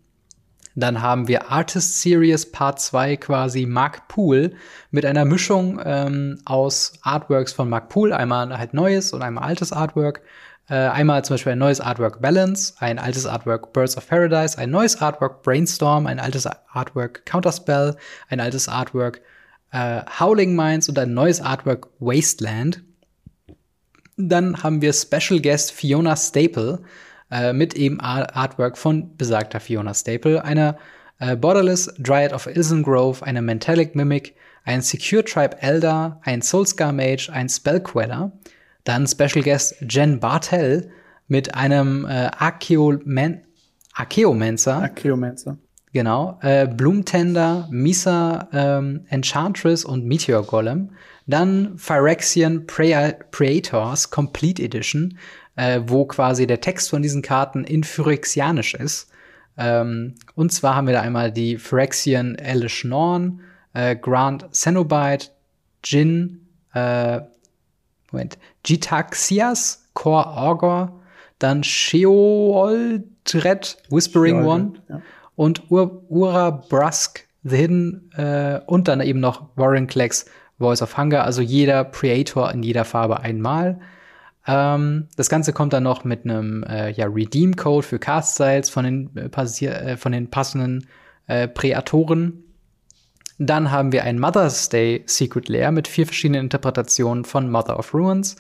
B: Dann haben wir Artist Series Part 2 quasi Mark Pool mit einer Mischung ähm, aus Artworks von Mark Pool, einmal halt neues und einmal altes Artwork. Äh, einmal zum Beispiel ein neues Artwork Balance, ein altes Artwork Birds of Paradise, ein neues Artwork Brainstorm, ein altes Artwork Counterspell, ein altes Artwork äh, Howling Minds und ein neues Artwork Wasteland. Dann haben wir Special Guest Fiona Staple äh, mit eben Artwork von besagter Fiona Staple, einer äh, Borderless Dryad of Ilsengrove, eine Mentalic Mimic, ein Secure Tribe Elder, ein Soulscar Mage, ein Spellqueller, dann Special Guest Jen Bartel mit einem äh, Archeoman Archeomancer.
A: Archeomancer.
B: Genau. Äh, Bloomtender, Misa ähm, Enchantress und Meteor Golem. Dann Phyrexian Praetors Complete Edition äh, wo quasi der Text von diesen Karten in Phyrexianisch ist. Ähm, und zwar haben wir da einmal die Phyrexian Elish Norn, äh, Grant Cenobite, Jin, äh, Moment, Gitaxias, Core Augor, dann Sheoldred, Whispering Sheoldred, One ja. und Ur Ura Brusk, The Hidden äh, und dann eben noch Warren Cleggs, Voice of Hunger, also jeder Creator in jeder Farbe einmal. Ähm, das Ganze kommt dann noch mit einem äh, ja, Redeem-Code für Cast-Styles von, den, äh, äh, von den passenden äh, Präatoren. Dann haben wir ein Mother's Day Secret Lair mit vier verschiedenen Interpretationen von Mother of Ruins.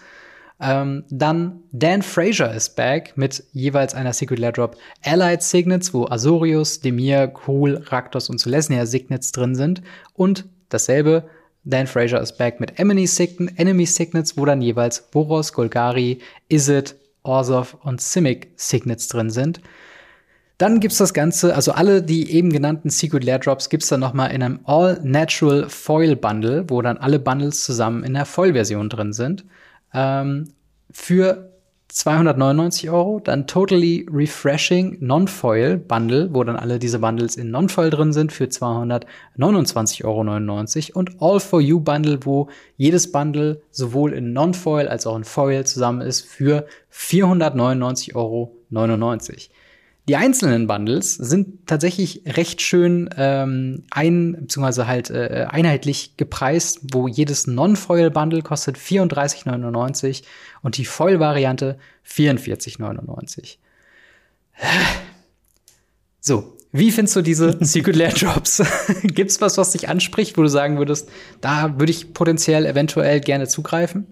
B: Ähm, dann Dan Fraser ist back mit jeweils einer Secret Lair Drop Allied Signets, wo Azorius, Demir, Krul, Raktos und Celestia Signets drin sind. Und dasselbe, Dan Fraser ist back mit Enemy, Sign Enemy Signets, wo dann jeweils Boros, Golgari, Izzet, Orzov und Simic Signets drin sind. Dann gibt's das Ganze, also alle die eben genannten Secret Lair Drops gibt's dann noch mal in einem All Natural Foil Bundle, wo dann alle Bundles zusammen in der Foil-Version drin sind ähm, für 299 Euro. Dann Totally Refreshing Non-Foil Bundle, wo dann alle diese Bundles in Non-Foil drin sind, für 229,99 Euro. Und All For You Bundle, wo jedes Bundle sowohl in Non-Foil als auch in Foil zusammen ist, für 499,99 Euro. Die einzelnen Bundles sind tatsächlich recht schön ähm, ein bzw. halt äh, einheitlich gepreist, wo jedes Non-Foil-Bundle kostet 34,99 und die Foil-Variante 44,99. So, wie findest du diese Secret Lair Drops? Gibt's was, was dich anspricht, wo du sagen würdest, da würde ich potenziell eventuell gerne zugreifen?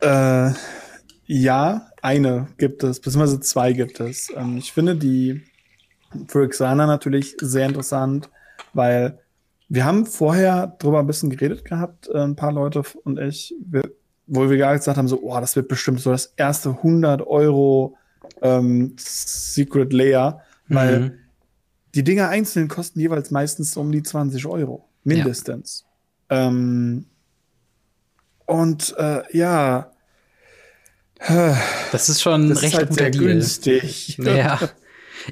A: Äh, ja, eine gibt es, beziehungsweise zwei gibt es. Ähm, ich finde die für Xana natürlich sehr interessant, weil wir haben vorher drüber ein bisschen geredet gehabt, äh, ein paar Leute und ich, wir, wo wir gesagt haben, so, oh, das wird bestimmt so das erste 100 Euro ähm, Secret Layer, weil mhm. die Dinger einzeln kosten jeweils meistens um die 20 Euro, mindestens. Ja. Ähm, und äh, ja,
B: das ist schon das recht ist halt guter Deal.
A: günstig.
B: Ja.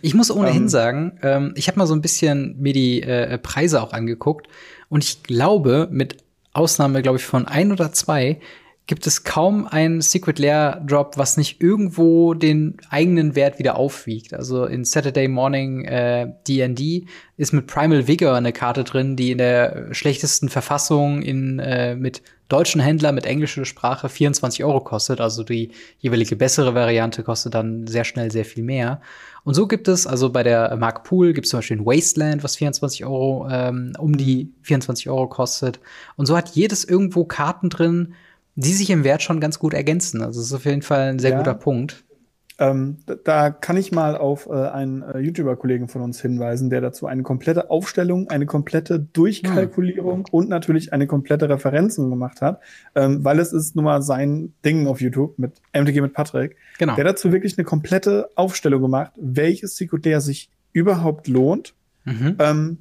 B: Ich muss ohnehin um. Ähm. sagen, ähm, ich habe mal so ein bisschen mir die äh, Preise auch angeguckt und ich glaube, mit Ausnahme, glaube ich, von ein oder zwei, gibt es kaum einen Secret Lair Drop, was nicht irgendwo den eigenen Wert wieder aufwiegt. Also in Saturday Morning D&D äh, ist mit Primal Vigor eine Karte drin, die in der schlechtesten Verfassung in äh, mit deutschen Händler mit englischer Sprache 24 Euro kostet. Also die jeweilige bessere Variante kostet dann sehr schnell sehr viel mehr. Und so gibt es, also bei der Mark Pool gibt es zum Beispiel ein Wasteland, was 24 Euro, ähm, um die 24 Euro kostet. Und so hat jedes irgendwo Karten drin, die sich im Wert schon ganz gut ergänzen. Also das ist auf jeden Fall ein sehr ja. guter Punkt.
A: Ähm, da kann ich mal auf äh, einen äh, YouTuber-Kollegen von uns hinweisen, der dazu eine komplette Aufstellung, eine komplette Durchkalkulierung hm. und natürlich eine komplette Referenzen gemacht hat, ähm, weil es ist nun mal sein Ding auf YouTube mit MTG mit Patrick. Genau. Der dazu wirklich eine komplette Aufstellung gemacht, welches Sekundär sich überhaupt lohnt mhm. ähm,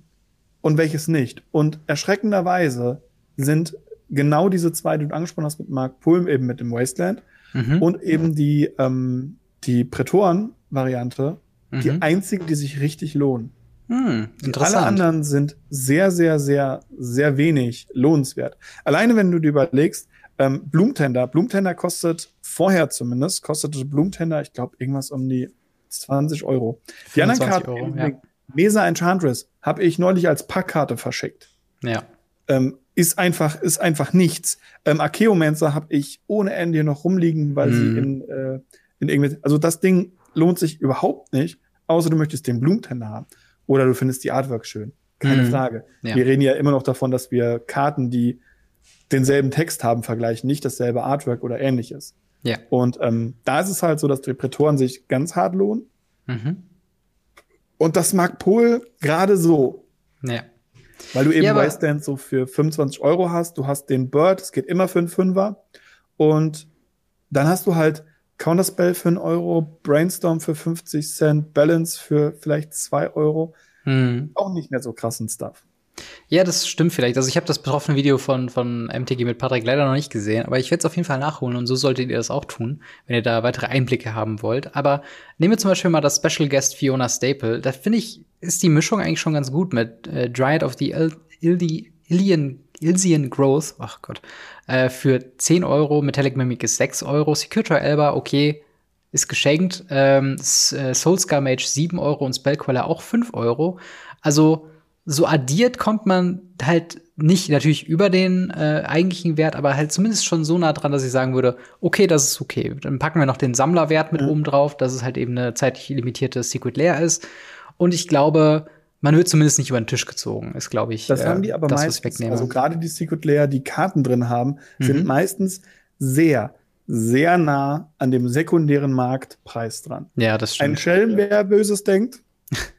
A: und welches nicht. Und erschreckenderweise sind genau diese zwei, die du angesprochen hast mit Mark Pulm, eben mit dem Wasteland mhm. und eben die ähm, die Prätoren-Variante mhm. die einzigen, die sich richtig lohnen.
B: Hm,
A: alle anderen sind sehr, sehr, sehr, sehr wenig lohnenswert. Alleine wenn du dir überlegst, ähm, Blumentender, Blumentender kostet vorher zumindest, kostete Blumentender, ich glaube, irgendwas um die 20 Euro. Die anderen Karten, Euro, ja. Mesa Enchantress, habe ich neulich als Packkarte verschickt.
B: Ja.
A: Ähm, ist einfach, ist einfach nichts. Ähm, Archeomancer habe ich ohne Ende noch rumliegen, weil mhm. sie in äh, in irgendwie, also das Ding lohnt sich überhaupt nicht, außer du möchtest den Blumentender haben. Oder du findest die Artwork schön. Keine mhm. Frage. Ja. Wir reden ja immer noch davon, dass wir Karten, die denselben Text haben, vergleichen, nicht dasselbe Artwork oder ähnliches.
B: Ja.
A: Und ähm, da ist es halt so, dass die Prätoren sich ganz hart lohnen.
B: Mhm.
A: Und das mag Pol gerade so.
B: Ja.
A: Weil du eben ja, Wasteland so für 25 Euro hast, du hast den Bird, es geht immer für einen Fünfer. Und dann hast du halt Counterspell für einen Euro, Brainstorm für 50 Cent, Balance für vielleicht zwei Euro.
B: Hm.
A: Auch nicht mehr so krassen Stuff.
B: Ja, das stimmt vielleicht. Also ich habe das betroffene Video von, von MTG mit Patrick leider noch nicht gesehen, aber ich werde es auf jeden Fall nachholen und so solltet ihr das auch tun, wenn ihr da weitere Einblicke haben wollt. Aber nehmen wir zum Beispiel mal das Special Guest Fiona Staple. Da finde ich, ist die Mischung eigentlich schon ganz gut mit äh, Dryad of the Il Il Ilian Ilsian Growth, ach Gott, äh, für 10 Euro, Metallic Mimic ist 6 Euro, Secure Elba, okay, ist geschenkt, ähm, äh, Soulscar Mage 7 Euro und Spellqueller auch 5 Euro. Also so addiert kommt man halt nicht natürlich über den äh, eigentlichen Wert, aber halt zumindest schon so nah dran, dass ich sagen würde, okay, das ist okay. Dann packen wir noch den Sammlerwert mit ja. oben drauf, dass es halt eben eine zeitlich limitierte Secret Lair ist. Und ich glaube, man wird zumindest nicht über den Tisch gezogen, ist, glaube ich.
A: Das äh, haben die aber das, meistens, also gerade die Secret Lair, die Karten drin haben, mhm. sind meistens sehr, sehr nah an dem sekundären Marktpreis dran.
B: Ja, das stimmt.
A: Ein Schelm, wer Böses denkt,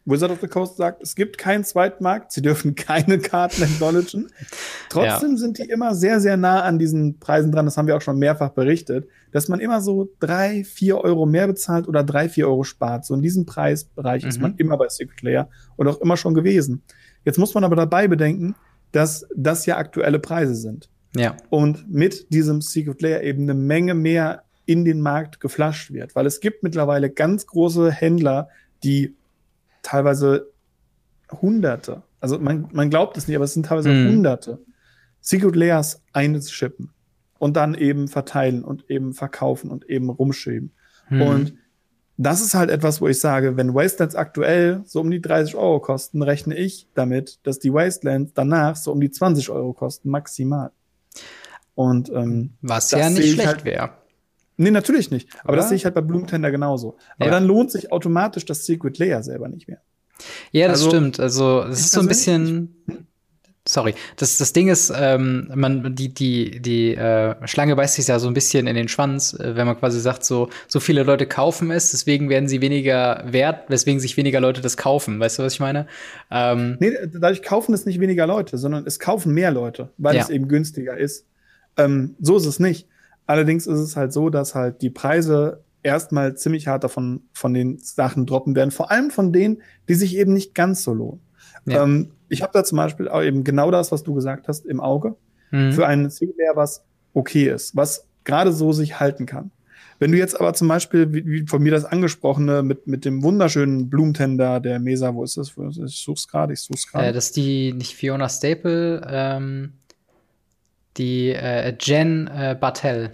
A: Wizard of the Coast sagt, es gibt keinen Zweitmarkt, sie dürfen keine Karten acknowledgen. Trotzdem ja. sind die immer sehr, sehr nah an diesen Preisen dran. Das haben wir auch schon mehrfach berichtet, dass man immer so drei, vier Euro mehr bezahlt oder drei, vier Euro spart. So in diesem Preisbereich mhm. ist man immer bei Secret Layer und auch immer schon gewesen. Jetzt muss man aber dabei bedenken, dass das ja aktuelle Preise sind.
B: Ja.
A: Und mit diesem Secret Layer eben eine Menge mehr in den Markt geflasht wird, weil es gibt mittlerweile ganz große Händler, die teilweise Hunderte. Also man, man glaubt es nicht, aber es sind teilweise mm. Hunderte. Secret Layers einschippen und dann eben verteilen und eben verkaufen und eben rumschieben. Mm. Und das ist halt etwas, wo ich sage, wenn Wastelands aktuell so um die 30 Euro kosten, rechne ich damit, dass die Wastelands danach so um die 20 Euro kosten, maximal. Und ähm,
B: was ja nicht schlecht halt, wäre.
A: Nee, natürlich nicht. Aber Oder? das sehe ich halt bei Blumentender genauso. Aber ja. dann lohnt sich automatisch das Secret Layer selber nicht mehr.
B: Ja, das also, stimmt. Also es ist so ein bisschen. Sorry, das, das Ding ist, ähm, man, die, die, die äh, Schlange beißt sich ja so ein bisschen in den Schwanz, äh, wenn man quasi sagt, so, so viele Leute kaufen es, deswegen werden sie weniger wert, weswegen sich weniger Leute das kaufen. Weißt du, was ich meine?
A: Ähm, nee, dadurch kaufen es nicht weniger Leute, sondern es kaufen mehr Leute, weil ja. es eben günstiger ist. Ähm, so ist es nicht. Allerdings ist es halt so, dass halt die Preise erstmal ziemlich hart davon von den Sachen droppen werden, vor allem von denen, die sich eben nicht ganz so lohnen. Ja. Ähm, ich habe da zum Beispiel auch eben genau das, was du gesagt hast, im Auge. Mhm. Für einen Singulair, was okay ist, was gerade so sich halten kann. Wenn du jetzt aber zum Beispiel, wie, wie von mir das angesprochene, mit, mit dem wunderschönen Blumentender der Mesa, wo ist das? Ich such's gerade, ich such's gerade.
B: Äh, das ist die, nicht Fiona Staple, ähm, die äh, Jen äh, Bartel.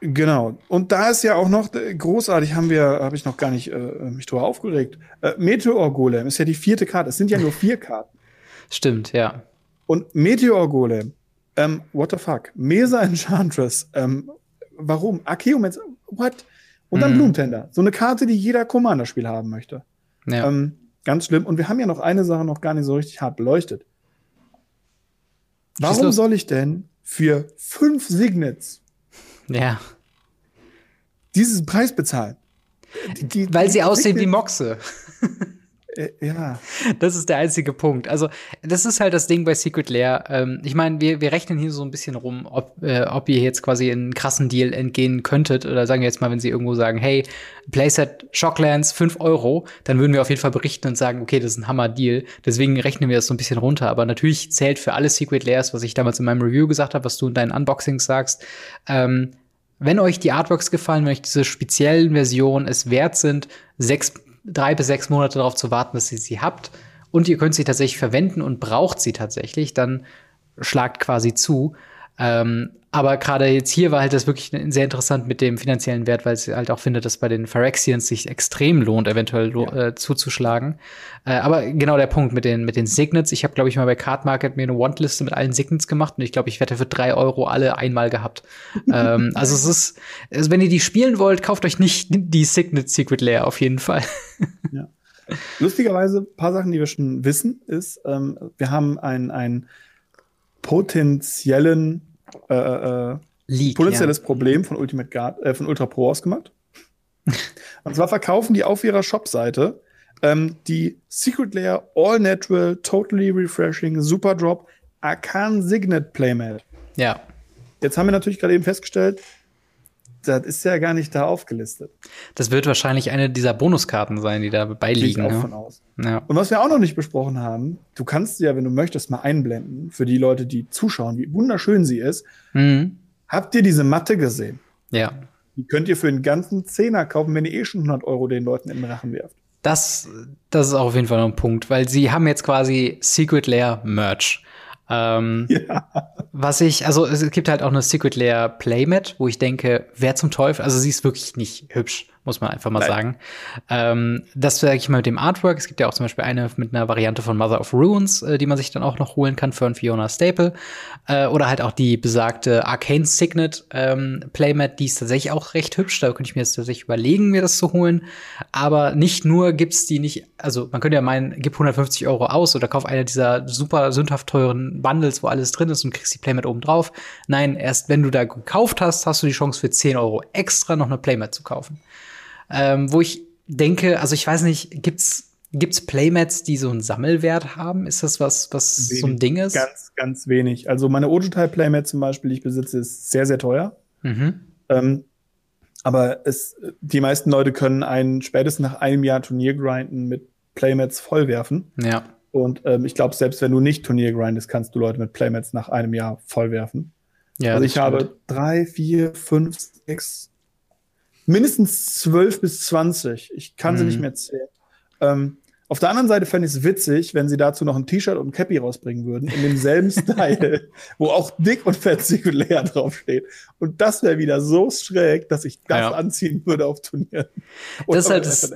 A: Genau. Und da ist ja auch noch äh, großartig, haben wir, habe ich noch gar nicht äh, mich drüber aufgeregt. Äh, Meteor Golem ist ja die vierte Karte. Es sind ja nur vier Karten.
B: Stimmt, ja.
A: Und Meteor Golem, ähm, what the fuck? Mesa Enchantress, ähm, warum? Archaeomancer, what? Und dann mhm. Blumentender. So eine Karte, die jeder Commander-Spiel haben möchte. Ja. Ähm, ganz schlimm. Und wir haben ja noch eine Sache noch gar nicht so richtig hart beleuchtet. Warum soll ich denn für fünf Signets
B: ja.
A: diesen Preis bezahlen?
B: Die, die, Weil sie aussehen wie Moxe.
A: Äh, ja.
B: Das ist der einzige Punkt. Also, das ist halt das Ding bei Secret Lair. Ähm, ich meine, wir, wir rechnen hier so ein bisschen rum, ob, äh, ob ihr jetzt quasi einen krassen Deal entgehen könntet. Oder sagen wir jetzt mal, wenn sie irgendwo sagen, hey, Playset Shocklands 5 Euro, dann würden wir auf jeden Fall berichten und sagen, okay, das ist ein Hammer-Deal. Deswegen rechnen wir das so ein bisschen runter. Aber natürlich zählt für alle Secret Lairs, was ich damals in meinem Review gesagt habe, was du in deinen Unboxings sagst, ähm, wenn euch die Artworks gefallen, wenn euch diese speziellen Versionen es wert sind, sechs drei bis sechs Monate darauf zu warten, bis ihr sie habt und ihr könnt sie tatsächlich verwenden und braucht sie tatsächlich, dann schlagt quasi zu. Ähm, aber gerade jetzt hier war halt das wirklich sehr interessant mit dem finanziellen Wert, weil sie halt auch findet, dass bei den Phyrexians sich extrem lohnt, eventuell ja. äh, zuzuschlagen. Äh, aber genau der Punkt mit den, mit den Signets. Ich habe, glaube ich, mal bei Card Market mir eine Wantliste mit allen Signets gemacht und ich glaube, ich wette für drei Euro alle einmal gehabt. ähm, also es ist, also wenn ihr die spielen wollt, kauft euch nicht die Signet Secret Layer auf jeden Fall.
A: ja. Lustigerweise, paar Sachen, die wir schon wissen, ist, ähm, wir haben einen potenziellen äh, äh, Leak, potenzielles ja. Problem von Ultimate Guard, äh, von Ultra Pro ausgemacht. Und zwar verkaufen die auf ihrer Shopseite ähm, die Secret Layer All Natural Totally Refreshing Super Drop Arcan Signet Playmat.
B: Ja.
A: Jetzt haben wir natürlich gerade eben festgestellt, das ist ja gar nicht da aufgelistet.
B: Das wird wahrscheinlich eine dieser Bonuskarten sein, die da beiliegen.
A: Ich auch von aus. Ja. Und was wir auch noch nicht besprochen haben, du kannst ja, wenn du möchtest, mal einblenden für die Leute, die zuschauen, wie wunderschön sie ist. Mhm. Habt ihr diese Matte gesehen?
B: Ja.
A: Die könnt ihr für einen ganzen Zehner kaufen, wenn ihr eh schon 100 Euro den Leuten in den Rachen werft.
B: Das, das ist auch auf jeden Fall noch ein Punkt, weil sie haben jetzt quasi Secret Lair Merch. Ähm, ja. Was ich, also es gibt halt auch eine Secret Layer Playmat, wo ich denke, wer zum Teufel, also sie ist wirklich nicht hübsch, muss man einfach mal Leider. sagen. Ähm, das sage ich mal mit dem Artwork. Es gibt ja auch zum Beispiel eine mit einer Variante von Mother of Ruins, äh, die man sich dann auch noch holen kann für ein Fiona Staple. Äh, oder halt auch die besagte Arcane Signet ähm, Playmat, die ist tatsächlich auch recht hübsch. Da könnte ich mir jetzt tatsächlich überlegen, mir das zu holen. Aber nicht nur gibt's die nicht, also man könnte ja meinen, gib 150 Euro aus oder kauf eine dieser super sündhaft teuren Bundles, wo alles drin ist und kriegst die Playmat oben drauf. Nein, erst wenn du da gekauft hast, hast du die Chance für 10 Euro extra noch eine Playmat zu kaufen ähm, wo ich denke, also ich weiß nicht, gibt's Gibt's Playmats, die so einen Sammelwert haben? Ist das was, was wenig, so ein Ding ist?
A: Ganz, ganz wenig. Also meine Ojotai Playmat zum Beispiel, die ich besitze, ist sehr, sehr teuer. Mhm. Ähm, aber es, die meisten Leute können einen spätestens nach einem Jahr Turnier grinden mit Playmats vollwerfen.
B: Ja.
A: Und ähm, ich glaube, selbst wenn du nicht Turnier grindest, kannst du Leute mit Playmats nach einem Jahr vollwerfen. Ja, also ich stimmt. habe drei, vier, fünf, sechs, mindestens 12 bis 20. Ich kann mhm. sie nicht mhm. mehr zählen. Ähm, auf der anderen Seite fände ich es witzig, wenn sie dazu noch ein T-Shirt und ein Cappy rausbringen würden, in demselben Style, wo auch dick und fett Singulär draufsteht. Und das wäre wieder so schräg, dass ich das ja. anziehen würde auf Turnieren.
B: Das ist halt das,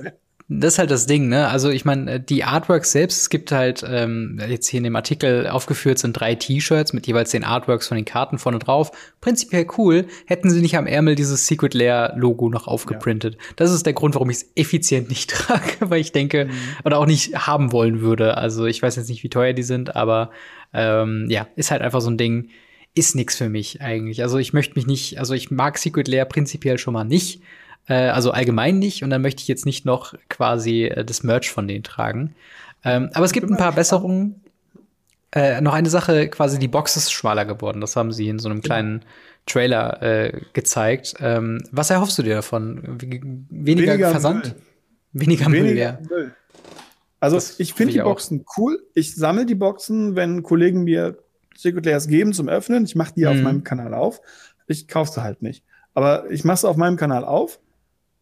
B: das ist halt das Ding, ne? Also ich meine, äh, die Artworks selbst, es gibt halt, ähm, jetzt hier in dem Artikel aufgeführt sind drei T-Shirts mit jeweils den Artworks von den Karten vorne drauf. Prinzipiell cool, hätten sie nicht am Ärmel dieses Secret Lair Logo noch aufgeprintet. Ja. Das ist der Grund, warum ich es effizient nicht trage, weil ich denke, mhm. oder auch nicht haben wollen würde. Also ich weiß jetzt nicht, wie teuer die sind, aber ähm, ja, ist halt einfach so ein Ding, ist nix für mich eigentlich. Also ich möchte mich nicht, also ich mag Secret Lair prinzipiell schon mal nicht. Äh, also allgemein nicht. Und dann möchte ich jetzt nicht noch quasi äh, das Merch von denen tragen. Ähm, aber es gibt ein paar Besserungen. Äh, noch eine Sache, quasi die Box ist schmaler geworden. Das haben sie in so einem kleinen Trailer äh, gezeigt. Ähm, was erhoffst du dir davon? Weniger, weniger Versand? Müll. Weniger, weniger Müll, ja. Müll.
A: Also das ich finde die Boxen cool. Ich sammle die Boxen, wenn Kollegen mir Secret Layers geben zum Öffnen. Ich mache die mhm. auf meinem Kanal auf. Ich kaufe sie halt nicht. Aber ich mache sie auf meinem Kanal auf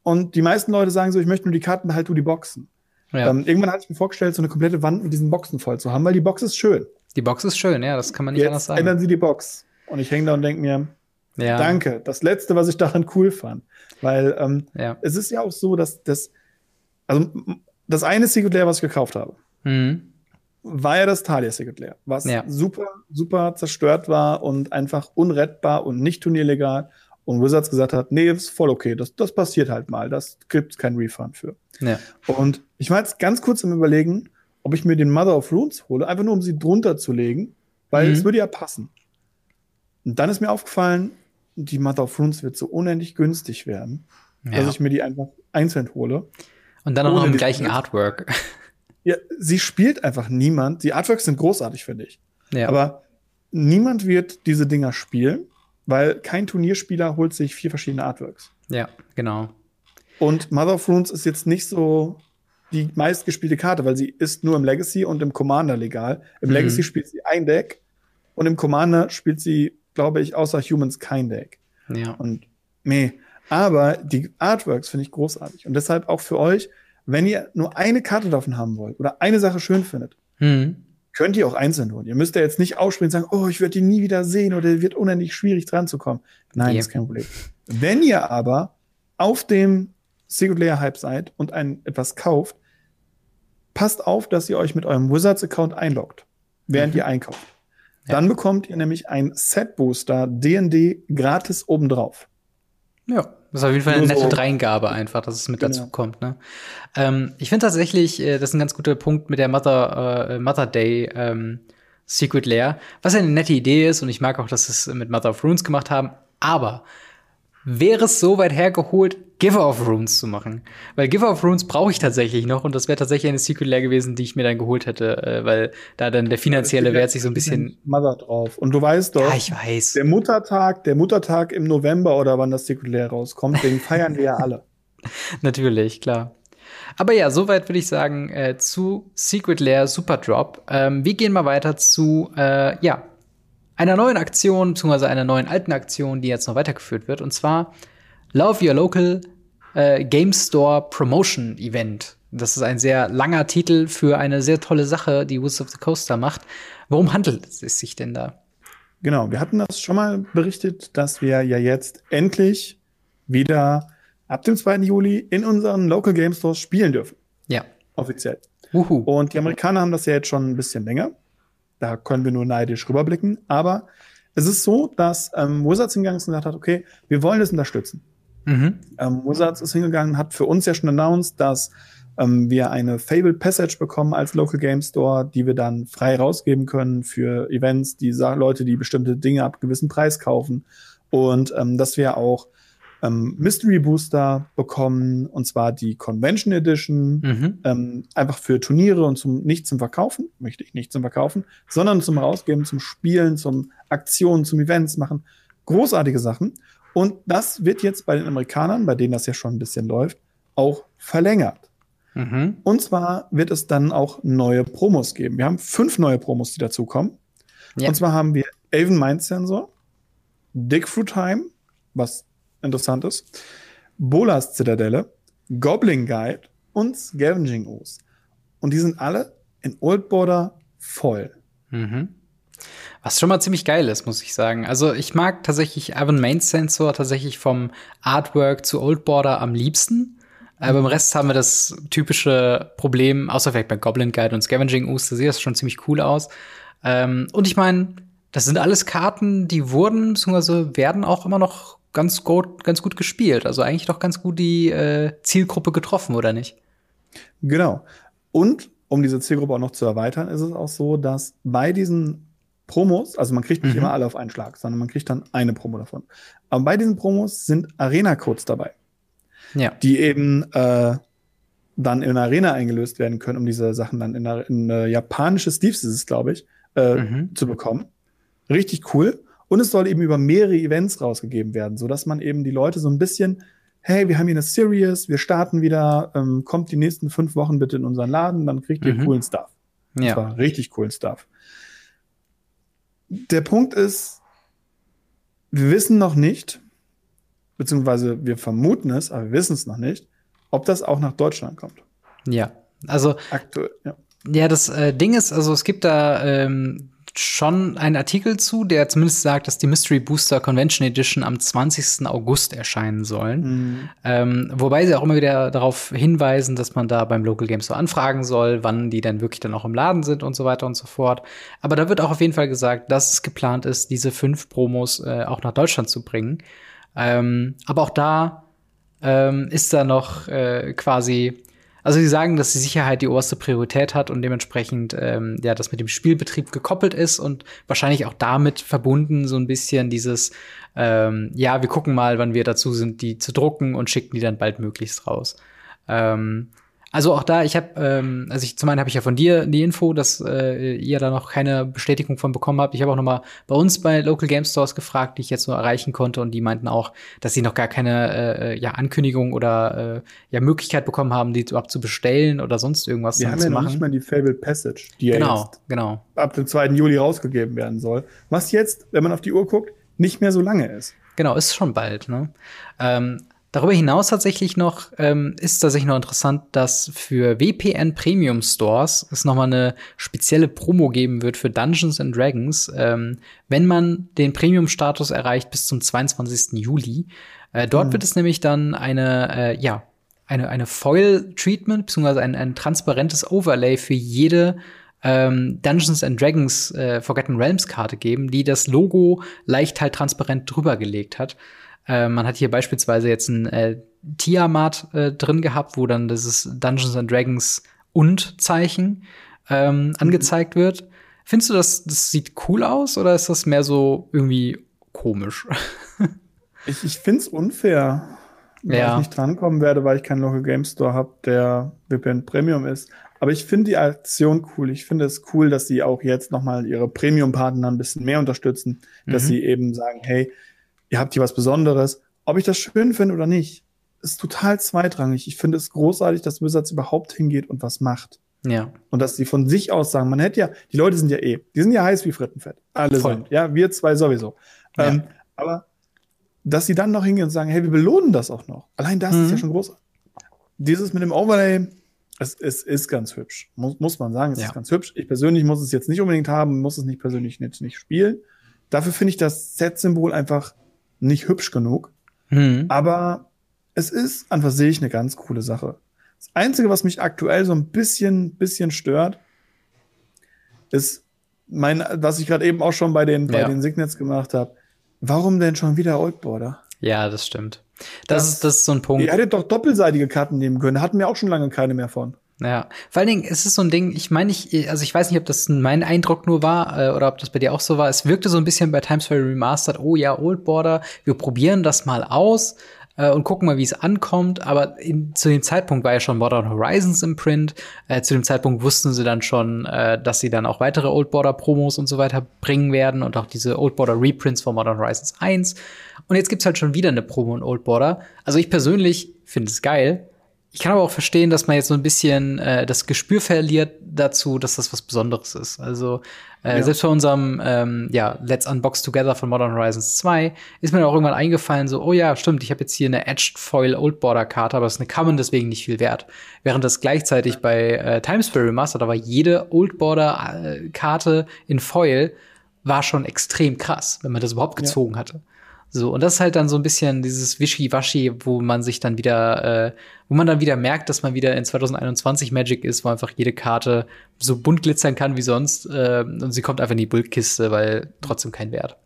A: und die meisten Leute sagen so, ich möchte nur die Karten, behalt du die Boxen. Ja. Ähm, irgendwann hatte ich mir vorgestellt, so eine komplette Wand mit diesen Boxen voll zu haben, weil die Box ist schön.
B: Die Box ist schön, ja, das kann man nicht
A: Jetzt
B: anders sagen.
A: ändern sie die Box. Und ich hänge da und denke mir, ja. danke. Das Letzte, was ich daran cool fand. Weil ähm, ja. es ist ja auch so, dass das, also das eine Secret Lair, was ich gekauft habe, mhm. war ja das Talia Secret Lair, was ja. super, super zerstört war und einfach unrettbar und nicht turnierlegal. Und Wizards gesagt hat, nee, ist voll okay, das, das passiert halt mal, das gibt kein Refund für. Ja. Und ich war jetzt ganz kurz im Überlegen, ob ich mir den Mother of Runes hole, einfach nur um sie drunter zu legen, weil mhm. es würde ja passen. Und dann ist mir aufgefallen, die Mother of Runes wird so unendlich günstig werden, ja. dass ich mir die einfach einzeln hole.
B: Und dann auch noch im gleichen Artwork.
A: Ja, sie spielt einfach niemand. Die Artworks sind großartig, finde ich. Ja. Aber niemand wird diese Dinger spielen. Weil kein Turnierspieler holt sich vier verschiedene Artworks.
B: Ja, genau.
A: Und Mother of Runes ist jetzt nicht so die meistgespielte Karte, weil sie ist nur im Legacy und im Commander legal. Im mhm. Legacy spielt sie ein Deck und im Commander spielt sie, glaube ich, außer Humans kein Deck.
B: Ja.
A: Und nee. Aber die Artworks finde ich großartig. Und deshalb auch für euch, wenn ihr nur eine Karte davon haben wollt oder eine Sache schön findet, mhm könnt ihr auch einzeln holen. Ihr müsst ja jetzt nicht ausspringen und sagen, oh, ich werde die nie wieder sehen oder wird unendlich schwierig dran zu kommen. Nein, das ist kein Problem. Wenn ihr aber auf dem Secret Layer Hype seid und ein etwas kauft, passt auf, dass ihr euch mit eurem Wizards Account einloggt, während mhm. ihr einkauft. Ja. Dann bekommt ihr nämlich ein Set Booster D&D gratis obendrauf.
B: Ja. Das ist auf jeden Fall eine nette so. Dreingabe einfach, dass es mit genau. dazu kommt. Ne? Ähm, ich finde tatsächlich, äh, das ist ein ganz guter Punkt mit der Mother, äh, Mother Day ähm, Secret Lair, was ja eine nette Idee ist und ich mag auch, dass sie es mit Mother of Runes gemacht haben. Aber wäre es so weit hergeholt, Giver of Runes zu machen. Weil Giver of Runes brauche ich tatsächlich noch und das wäre tatsächlich eine Secret Lair gewesen, die ich mir dann geholt hätte, äh, weil da dann der finanzielle ja, Wert sich so ein bisschen
A: Mother drauf. Und du weißt doch,
B: ja, ich weiß.
A: der Muttertag, der Muttertag im November oder wann das Secret Lair rauskommt, den feiern wir ja alle.
B: Natürlich, klar. Aber ja, soweit würde ich sagen äh, zu Secret Lair Super Drop. Ähm, wir gehen mal weiter zu äh, ja einer neuen Aktion, beziehungsweise einer neuen alten Aktion, die jetzt noch weitergeführt wird. Und zwar Love Your Local äh, Game Store Promotion Event. Das ist ein sehr langer Titel für eine sehr tolle Sache, die Woods of the Coaster macht. Worum handelt es sich denn da?
A: Genau, wir hatten das schon mal berichtet, dass wir ja jetzt endlich wieder ab dem 2. Juli in unseren Local Game Stores spielen dürfen.
B: Ja.
A: Offiziell.
B: Uhu.
A: Und die Amerikaner haben das ja jetzt schon ein bisschen länger. Da können wir nur neidisch rüberblicken. Aber es ist so, dass ähm, Wizards hingegangen ist und gesagt hat, okay, wir wollen das unterstützen.
B: Mhm.
A: Ähm, Wizards ist hingegangen, hat für uns ja schon announced, dass ähm, wir eine Fable Passage bekommen als Local Game Store, die wir dann frei rausgeben können für Events, die Leute, die bestimmte Dinge ab gewissen Preis kaufen. Und ähm, dass wir auch ähm, Mystery Booster bekommen, und zwar die Convention Edition,
B: Mhm.
A: ähm, einfach für Turniere und zum nicht zum Verkaufen, möchte ich nicht zum Verkaufen, sondern zum Rausgeben, zum Spielen, zum Aktionen, zum Events machen. Großartige Sachen. Und das wird jetzt bei den Amerikanern, bei denen das ja schon ein bisschen läuft, auch verlängert.
B: Mhm.
A: Und zwar wird es dann auch neue Promos geben. Wir haben fünf neue Promos, die dazukommen.
B: Ja.
A: Und zwar haben wir Elven Mind Sensor, Dickfruit Time, was interessant ist, Bolas Zitadelle, Goblin Guide und Scavenging Ooze. Und die sind alle in Old Border voll.
B: Mhm. Was schon mal ziemlich geil ist, muss ich sagen. Also ich mag tatsächlich Ivan Main Sensor tatsächlich vom Artwork zu Old Border am liebsten. Aber im Rest haben wir das typische Problem, außer vielleicht bei Goblin Guide und Scavenging Ooze, da sieht das schon ziemlich cool aus. Ähm, und ich meine, das sind alles Karten, die wurden, beziehungsweise werden auch immer noch ganz gut, ganz gut gespielt. Also eigentlich doch ganz gut die äh, Zielgruppe getroffen, oder nicht?
A: Genau. Und um diese Zielgruppe auch noch zu erweitern, ist es auch so, dass bei diesen Promos, also man kriegt nicht
B: Mhm.
A: immer alle auf einen Schlag, sondern man kriegt dann eine Promo davon. Aber bei diesen Promos sind Arena-Codes dabei,
B: Ja.
A: die eben äh, dann in eine Arena eingelöst werden können, um diese Sachen dann in in eine japanische Steves ist es, glaube ich, äh,
B: Mhm.
A: zu bekommen. Richtig cool. Und es soll eben über mehrere Events rausgegeben werden, so dass man eben die Leute so ein bisschen, hey, wir haben hier eine Series, wir starten wieder, ähm, kommt die nächsten fünf Wochen bitte in unseren Laden, dann kriegt ihr
B: Mhm.
A: coolen Stuff.
B: Ja.
A: zwar richtig coolen Stuff. Der Punkt ist, wir wissen noch nicht, beziehungsweise wir vermuten es, aber wir wissen es noch nicht, ob das auch nach Deutschland kommt.
B: Ja. Also
A: Aktuell, ja.
B: Ja, das äh, Ding ist, also es gibt da ähm, schon einen Artikel zu, der zumindest sagt, dass die Mystery Booster Convention Edition am 20. August erscheinen sollen.
A: Mhm.
B: Ähm, wobei sie auch immer wieder darauf hinweisen, dass man da beim Local Game Store anfragen soll, wann die denn wirklich dann auch im Laden sind und so weiter und so fort. Aber da wird auch auf jeden Fall gesagt, dass es geplant ist, diese fünf Promos äh, auch nach Deutschland zu bringen. Ähm, aber auch da ähm, ist da noch äh, quasi, also sie sagen, dass die Sicherheit die oberste Priorität hat und dementsprechend ähm, ja das mit dem Spielbetrieb gekoppelt ist und wahrscheinlich auch damit verbunden so ein bisschen dieses ähm, ja wir gucken mal, wann wir dazu sind, die zu drucken und schicken die dann bald möglichst raus. Ähm, also auch da, ich habe, ähm, also ich zum einen habe ich ja von dir die Info, dass äh, ihr da noch keine Bestätigung von bekommen habt. Ich habe auch noch mal bei uns bei Local Game Stores gefragt, die ich jetzt nur erreichen konnte, und die meinten auch, dass sie noch gar keine äh, ja, Ankündigung oder äh, ja Möglichkeit bekommen haben, die überhaupt zu bestellen oder sonst irgendwas
A: Wir haben
B: zu
A: ja noch
B: machen.
A: nicht mal die Fable Passage, die ja
B: genau,
A: jetzt
B: genau.
A: ab dem 2. Juli rausgegeben werden soll. Was jetzt, wenn man auf die Uhr guckt, nicht mehr so lange ist.
B: Genau, ist schon bald. Ne? Ähm, darüber hinaus tatsächlich noch ähm, ist tatsächlich noch interessant, dass für WPN Premium Stores es noch mal eine spezielle Promo geben wird für Dungeons and Dragons, ähm, wenn man den Premium-Status erreicht bis zum 22. Juli. Äh, dort wird es nämlich dann eine, äh, ja, eine, eine Foil-Treatment, beziehungsweise ein, ein transparentes Overlay für jede ähm, Dungeons and Dragons äh, Forgotten Realms Karte geben, die das Logo leicht halt transparent drüber gelegt hat. Äh, man hat hier beispielsweise jetzt ein äh, Tiamat äh, drin gehabt, wo dann dieses Dungeons and Dragons und Zeichen ähm, angezeigt wird. Findest du, das, das sieht cool aus oder ist das mehr so irgendwie komisch?
A: Ich, ich finde es unfair, weil
B: Ja.
A: ich nicht drankommen werde, weil ich keinen Local Game Store habe, der VPN Premium ist. Aber ich finde die Aktion cool. Ich finde es cool, dass sie auch jetzt nochmal ihre Premium-Partner ein bisschen mehr unterstützen, dass
B: Mhm.
A: sie eben sagen, hey, ihr habt hier was Besonderes. Ob ich das schön finde oder nicht, ist total zweitrangig. Ich finde es großartig, dass Wizards überhaupt hingeht und was macht.
B: ja.
A: Und dass sie von sich aus sagen, man hätte ja, die Leute sind ja eh, die sind ja heiß wie Frittenfett. Alle
B: Voll.
A: sind. Ja, wir zwei sowieso.
B: Ja.
A: Ähm, aber dass sie dann noch hingehen und sagen, hey, wir belohnen das auch noch. Allein das ist
B: Mhm.
A: ja schon groß. Dieses mit dem Overlay, es, es ist ganz hübsch. Muss, muss man sagen, es
B: Ja.
A: ist ganz hübsch. Ich persönlich muss es jetzt nicht unbedingt haben, muss es nicht persönlich nicht, nicht spielen. Dafür finde ich das Set-Symbol einfach nicht hübsch genug.
B: Mhm.
A: Aber es ist an für sich eine ganz coole Sache. Das Einzige, was mich aktuell so ein bisschen, bisschen stört, ist mein, was ich gerade eben auch schon bei den, ja. bei den Signets gemacht habe. Warum denn schon wieder Oldboarder?
B: Ja, das stimmt. Das, das, ist, das ist so ein Punkt.
A: Ihr hättet doch doppelseitige Karten nehmen können. Hatten wir auch schon lange keine mehr von.
B: Ja, vor allen Dingen ist es so ein Ding, ich meine, ich, also ich weiß nicht, ob das mein Eindruck nur war äh, oder ob das bei dir auch so war. Es wirkte so ein bisschen bei Times Square Remastered, oh ja, Old Border, wir probieren das mal aus äh, und gucken mal, wie es ankommt. Aber in, zu dem Zeitpunkt war ja schon Modern Horizons im Print. Äh, zu dem Zeitpunkt wussten sie dann schon, äh, dass sie dann auch weitere Old Border Promos und so weiter bringen werden und auch diese Old Border Reprints von Modern Horizons 1. Und jetzt gibt's halt schon wieder eine Promo in Old Border. Also ich persönlich finde es geil. Ich kann aber auch verstehen, dass man jetzt so ein bisschen äh, das Gespür verliert dazu, dass das was Besonderes ist. Also äh, ja. selbst bei unserem ähm, ja, Let's Unbox Together von Modern Horizons 2 ist mir auch irgendwann eingefallen, so, oh ja, stimmt, ich habe jetzt hier eine Edged Foil Old Border Karte, aber es ist eine Common, deswegen nicht viel wert. Während das gleichzeitig bei äh, Times Square Remastered, aber jede Old Border äh, Karte in Foil war schon extrem krass, wenn man das überhaupt gezogen ja. hatte. So, und das ist halt dann so ein bisschen dieses Wischi-Waschi, wo man sich dann wieder, äh, wo man dann wieder merkt, dass man wieder in 2021 Magic ist, wo einfach jede Karte so bunt glitzern kann wie sonst äh, und sie kommt einfach in die Bulkkiste, weil trotzdem kein Wert.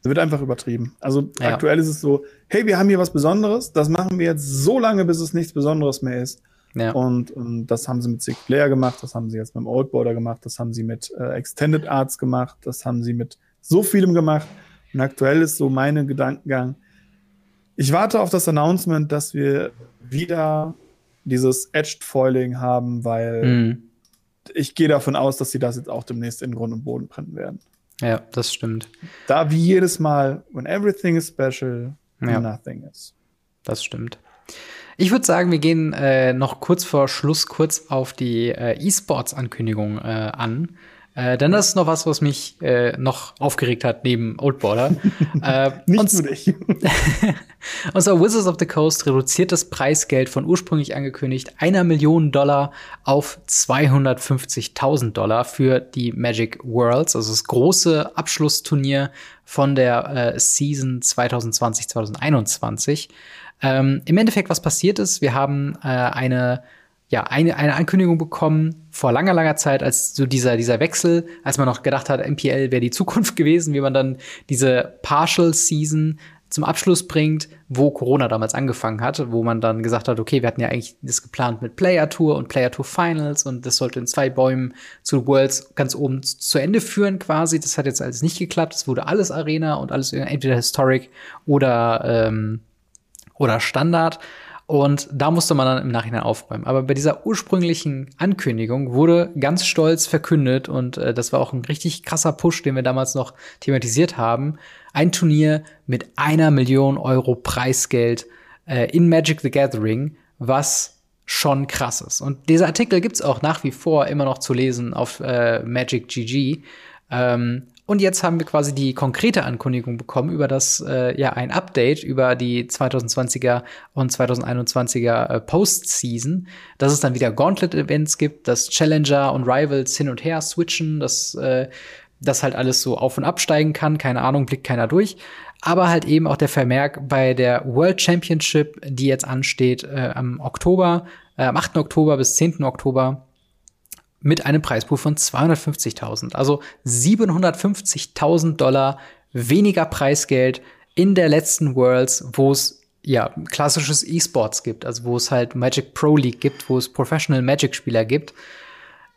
A: Es wird einfach übertrieben. Also ja. aktuell ist es so, hey, wir haben hier was Besonderes, das machen wir jetzt so lange, bis es nichts Besonderes mehr ist. Ja. Und, und das haben sie mit Sick Player gemacht, das haben sie jetzt mit dem Old Border gemacht, das haben sie mit äh, Extended Arts gemacht, das haben sie mit so vielem gemacht. Und aktuell ist so meine Gedankengang. Ich warte auf das Announcement, dass wir wieder dieses Edged Foiling haben, weil mhm. ich gehe davon aus, dass sie das jetzt auch demnächst in Grund und Boden brennen werden.
B: Ja, das stimmt.
A: Da wie jedes Mal, when everything is special, ja. nothing is.
B: Das stimmt. Ich würde sagen, wir gehen äh, noch kurz vor Schluss kurz auf die äh, E-Sports-Ankündigung äh, an. Äh, denn das ist noch was, was mich äh, noch aufgeregt hat neben Old Border.
A: äh, Nicht nur dich.
B: Unser Wizards of the Coast reduziert das Preisgeld von ursprünglich angekündigt einer Million Dollar auf 250.000 Dollar für die Magic Worlds, also das große Abschlussturnier von der äh, Season 2020-2021. Ähm, Im Endeffekt, was passiert ist, wir haben äh, eine ja, eine, eine Ankündigung bekommen vor langer, langer Zeit, als so dieser, dieser Wechsel, als man noch gedacht hat, MPL wäre die Zukunft gewesen, wie man dann diese Partial Season zum Abschluss bringt, wo Corona damals angefangen hat, wo man dann gesagt hat, okay, wir hatten ja eigentlich das geplant mit Player Tour und Player Tour Finals und das sollte in zwei Bäumen zu Worlds ganz oben zu Ende führen quasi. Das hat jetzt alles nicht geklappt. Es wurde alles Arena und alles entweder Historic oder, ähm, oder Standard. Und da musste man dann im Nachhinein aufräumen. Aber bei dieser ursprünglichen Ankündigung wurde ganz stolz verkündet, und äh, das war auch ein richtig krasser Push, den wir damals noch thematisiert haben, ein Turnier mit einer Million Euro Preisgeld äh, in Magic the Gathering, was schon krass ist. Und dieser Artikel gibt's auch nach wie vor immer noch zu lesen auf äh, Magic GG. Ähm, und jetzt haben wir quasi die konkrete Ankündigung bekommen über das, äh, ja, ein Update über die 2020er und 2021er äh, Postseason, dass es dann wieder Gauntlet-Events gibt, dass Challenger und Rivals hin und her switchen, dass äh, das halt alles so auf und absteigen kann, keine Ahnung, blickt keiner durch. Aber halt eben auch der Vermerk bei der World Championship, die jetzt ansteht äh, am Oktober, äh, am 8. Oktober bis 10. Oktober, mit einem Preispool von 250.000. Also 750.000 Dollar weniger Preisgeld in der letzten Worlds, wo es ja klassisches E-Sports gibt, also wo es halt Magic Pro League gibt, wo es Professional Magic Spieler gibt.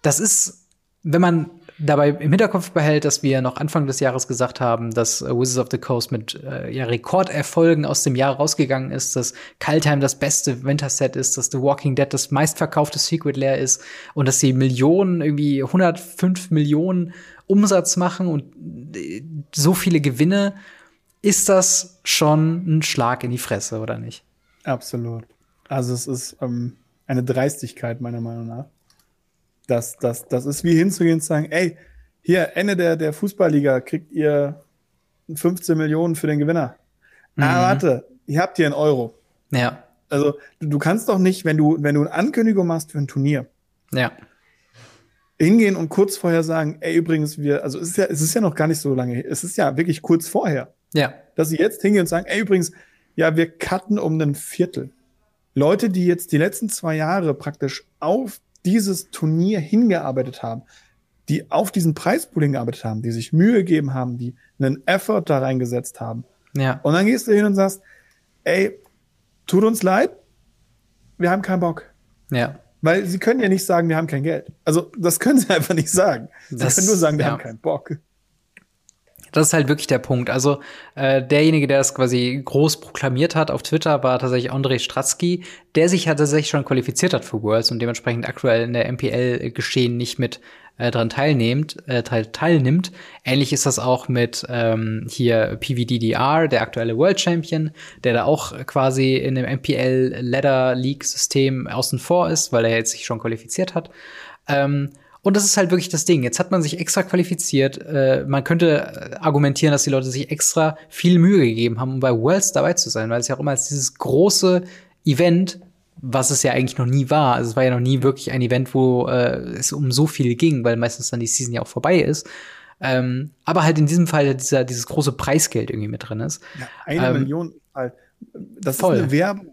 B: Das ist, wenn man dabei im Hinterkopf behält, dass wir noch Anfang des Jahres gesagt haben, dass äh, Wizards of the Coast mit äh, ja, Rekorderfolgen aus dem Jahr rausgegangen ist, dass Kaltheim das beste Winterset ist, dass The Walking Dead das meistverkaufte Secret Lair ist und dass sie Millionen, irgendwie 105 Millionen Umsatz machen und äh, so viele Gewinne, ist das schon ein Schlag in die Fresse, oder nicht?
A: Absolut. Also es ist ähm, eine Dreistigkeit meiner Meinung nach. Das, das, das ist wie hinzugehen und sagen, ey, hier, Ende der, der Fußballliga kriegt ihr 15 Millionen für den Gewinner. Ah, mhm. Ah, warte, ihr habt hier einen Euro.
B: Ja.
A: Also, du, du kannst doch nicht, wenn du, wenn du eine Ankündigung machst für ein Turnier,
B: ja.
A: hingehen und kurz vorher sagen, ey, übrigens, wir, also es ist ja, es ist ja noch gar nicht so lange, es ist ja wirklich kurz vorher.
B: Ja.
A: Dass sie jetzt hingehen und sagen, ey, übrigens, ja, wir cutten um ein Viertel. Leute, die jetzt die letzten zwei Jahre praktisch auf dieses Turnier hingearbeitet haben, die auf diesen Preispool hingearbeitet haben, die sich Mühe gegeben haben, die einen Effort da reingesetzt haben.
B: Ja.
A: Und dann gehst du hin und sagst, ey, tut uns leid, wir haben keinen Bock.
B: Ja.
A: Weil sie können ja nicht sagen, wir haben kein Geld. Also das können sie einfach nicht sagen. Sie
B: Das-
A: können nur sagen, wir
B: ja.
A: haben keinen Bock.
B: Das ist halt wirklich der Punkt. Also äh, derjenige, der das quasi groß proklamiert hat auf Twitter, war tatsächlich Andrei Stratsky, der sich ja tatsächlich schon qualifiziert hat für Worlds und dementsprechend aktuell in der MPL-Geschehen nicht mit äh, dran teilnimmt, äh, teil teilnimmt. Ähnlich ist das auch mit ähm, hier PVDDR, der aktuelle World Champion, der da auch quasi in dem MPL Ladder League System außen vor ist, weil er jetzt sich schon qualifiziert hat. Ähm, und das ist halt wirklich das Ding. Jetzt hat man sich extra qualifiziert. Äh, man könnte äh, argumentieren, dass die Leute sich extra viel Mühe gegeben haben, um bei Worlds dabei zu sein, weil es ja auch immer als dieses große Event, was es ja eigentlich noch nie war. Also es war ja noch nie wirklich ein Event, wo äh, es um so viel ging, weil meistens dann die Season ja auch vorbei ist. Ähm, aber halt in diesem Fall dieser, dieses große Preisgeld irgendwie mit drin ist.
A: Ja, eine
B: Ähm,
A: Million halt. Das
B: voll.
A: ist eine Werbung.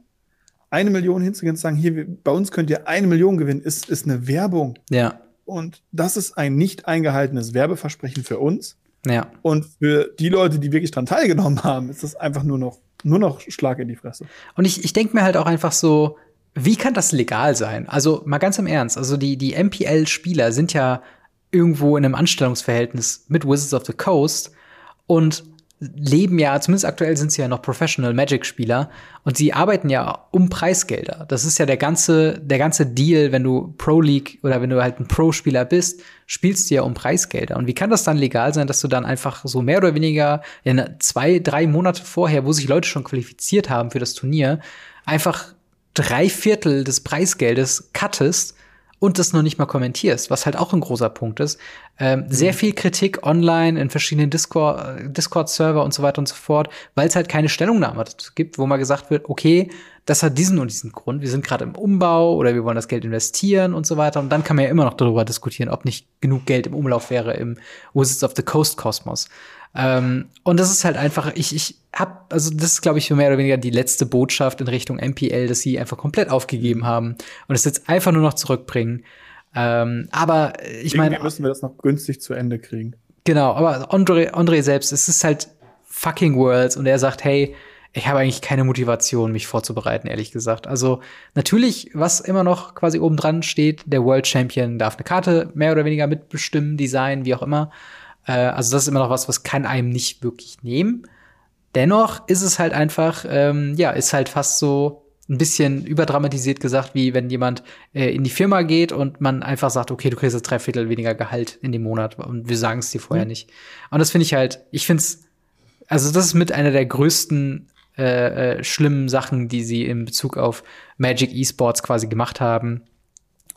A: Eine Million hinzugehen und sagen, hier, bei uns könnt ihr eine Million gewinnen, ist, ist eine Werbung.
B: Ja,
A: Und das ist ein nicht eingehaltenes Werbeversprechen für uns.
B: ja.
A: Und für die Leute, die wirklich dran teilgenommen haben, ist das einfach nur noch, nur noch Schlag in die Fresse.
B: Und ich, ich denke mir halt auch einfach so, wie kann das legal sein? Also mal ganz im Ernst, also die, die MPL-Spieler sind ja irgendwo in einem Anstellungsverhältnis mit Wizards of the Coast und leben ja, zumindest aktuell sind sie ja noch Professional Magic-Spieler und sie arbeiten ja um Preisgelder. Das ist ja der ganze, der ganze Deal, wenn du Pro League oder wenn du halt ein Pro-Spieler bist, spielst du ja um Preisgelder. Und wie kann das dann legal sein, dass du dann einfach so mehr oder weniger in zwei, drei Monate vorher, wo sich Leute schon qualifiziert haben für das Turnier, einfach drei Viertel des Preisgeldes cuttest und das noch nicht mal kommentierst, was halt auch ein großer Punkt ist. Ähm, Sehr viel Kritik online in verschiedenen Discord- äh, Discord-Server und so weiter und so fort, weil es halt keine Stellungnahme dazu gibt, wo mal gesagt wird, okay, das hat diesen und diesen Grund, wir sind gerade im Umbau oder wir wollen das Geld investieren und so weiter. Und dann kann man ja immer noch darüber diskutieren, ob nicht genug Geld im Umlauf wäre im Wizards of the Coast Kosmos. Ähm, und das ist halt einfach, ich, ich hab, also das ist, glaube ich, mehr oder weniger die letzte Botschaft in Richtung MPL, dass sie einfach komplett aufgegeben haben und es jetzt einfach nur noch zurückbringen. Ähm, aber ich meine,
A: müssen wir das noch günstig zu Ende kriegen.
B: genau, aber Andre, Andre selbst, es ist halt fucking Worlds und er sagt, hey, ich habe eigentlich keine Motivation, mich vorzubereiten, ehrlich gesagt. Also natürlich, was immer noch quasi oben dran steht, der World Champion darf eine Karte mehr oder weniger mitbestimmen, designen, wie auch immer. Äh, also das ist immer noch was, was kann einem nicht wirklich nehmen. Dennoch ist es halt einfach, ähm, ja, ist halt fast so ein bisschen überdramatisiert gesagt, wie wenn jemand äh, in die Firma geht und man einfach sagt, okay, du kriegst jetzt drei Viertel weniger Gehalt in dem Monat und wir sagen es dir vorher
A: Mhm.
B: nicht. Und das finde ich halt, ich finde es, also das ist mit einer der größten äh, äh, schlimmen Sachen, die sie in Bezug auf Magic Esports quasi gemacht haben.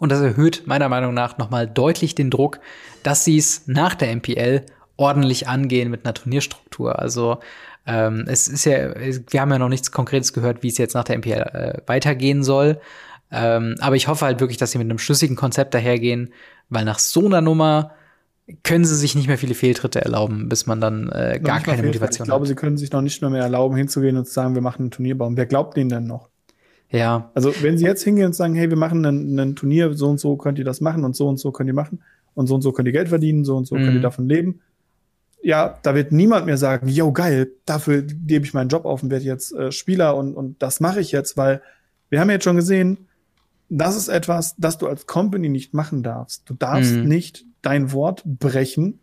B: Und das erhöht meiner Meinung nach nochmal deutlich den Druck, dass sie es nach der MPL ordentlich angehen mit einer Turnierstruktur. Also ähm, es ist ja, wir haben ja noch nichts Konkretes gehört, wie es jetzt nach der MPL äh, weitergehen soll. Ähm, aber ich hoffe halt wirklich, dass sie mit einem schlüssigen Konzept dahergehen, weil nach so einer Nummer können sie sich nicht mehr viele Fehltritte erlauben, bis man dann äh, gar keine Motivation
A: Ich glaube,
B: hat.
A: sie können sich noch nicht mehr, mehr erlauben, hinzugehen und zu sagen, wir machen einen Turnierbaum. Wer glaubt denen denn noch?
B: Ja,
A: Also, wenn sie jetzt hingehen und sagen, hey, wir machen ein, Turnier, so und so könnt ihr das machen und so und so könnt ihr machen und so und so könnt ihr Geld verdienen, so und so könnt
B: Mhm.
A: ihr davon leben. Ja, da wird niemand mehr sagen, yo, geil, dafür gebe ich meinen Job auf und werde jetzt äh, Spieler und, und das mache ich jetzt, weil wir haben ja jetzt schon gesehen, das ist etwas, das du als Company nicht machen darfst. Du darfst
B: Mhm.
A: nicht dein Wort brechen,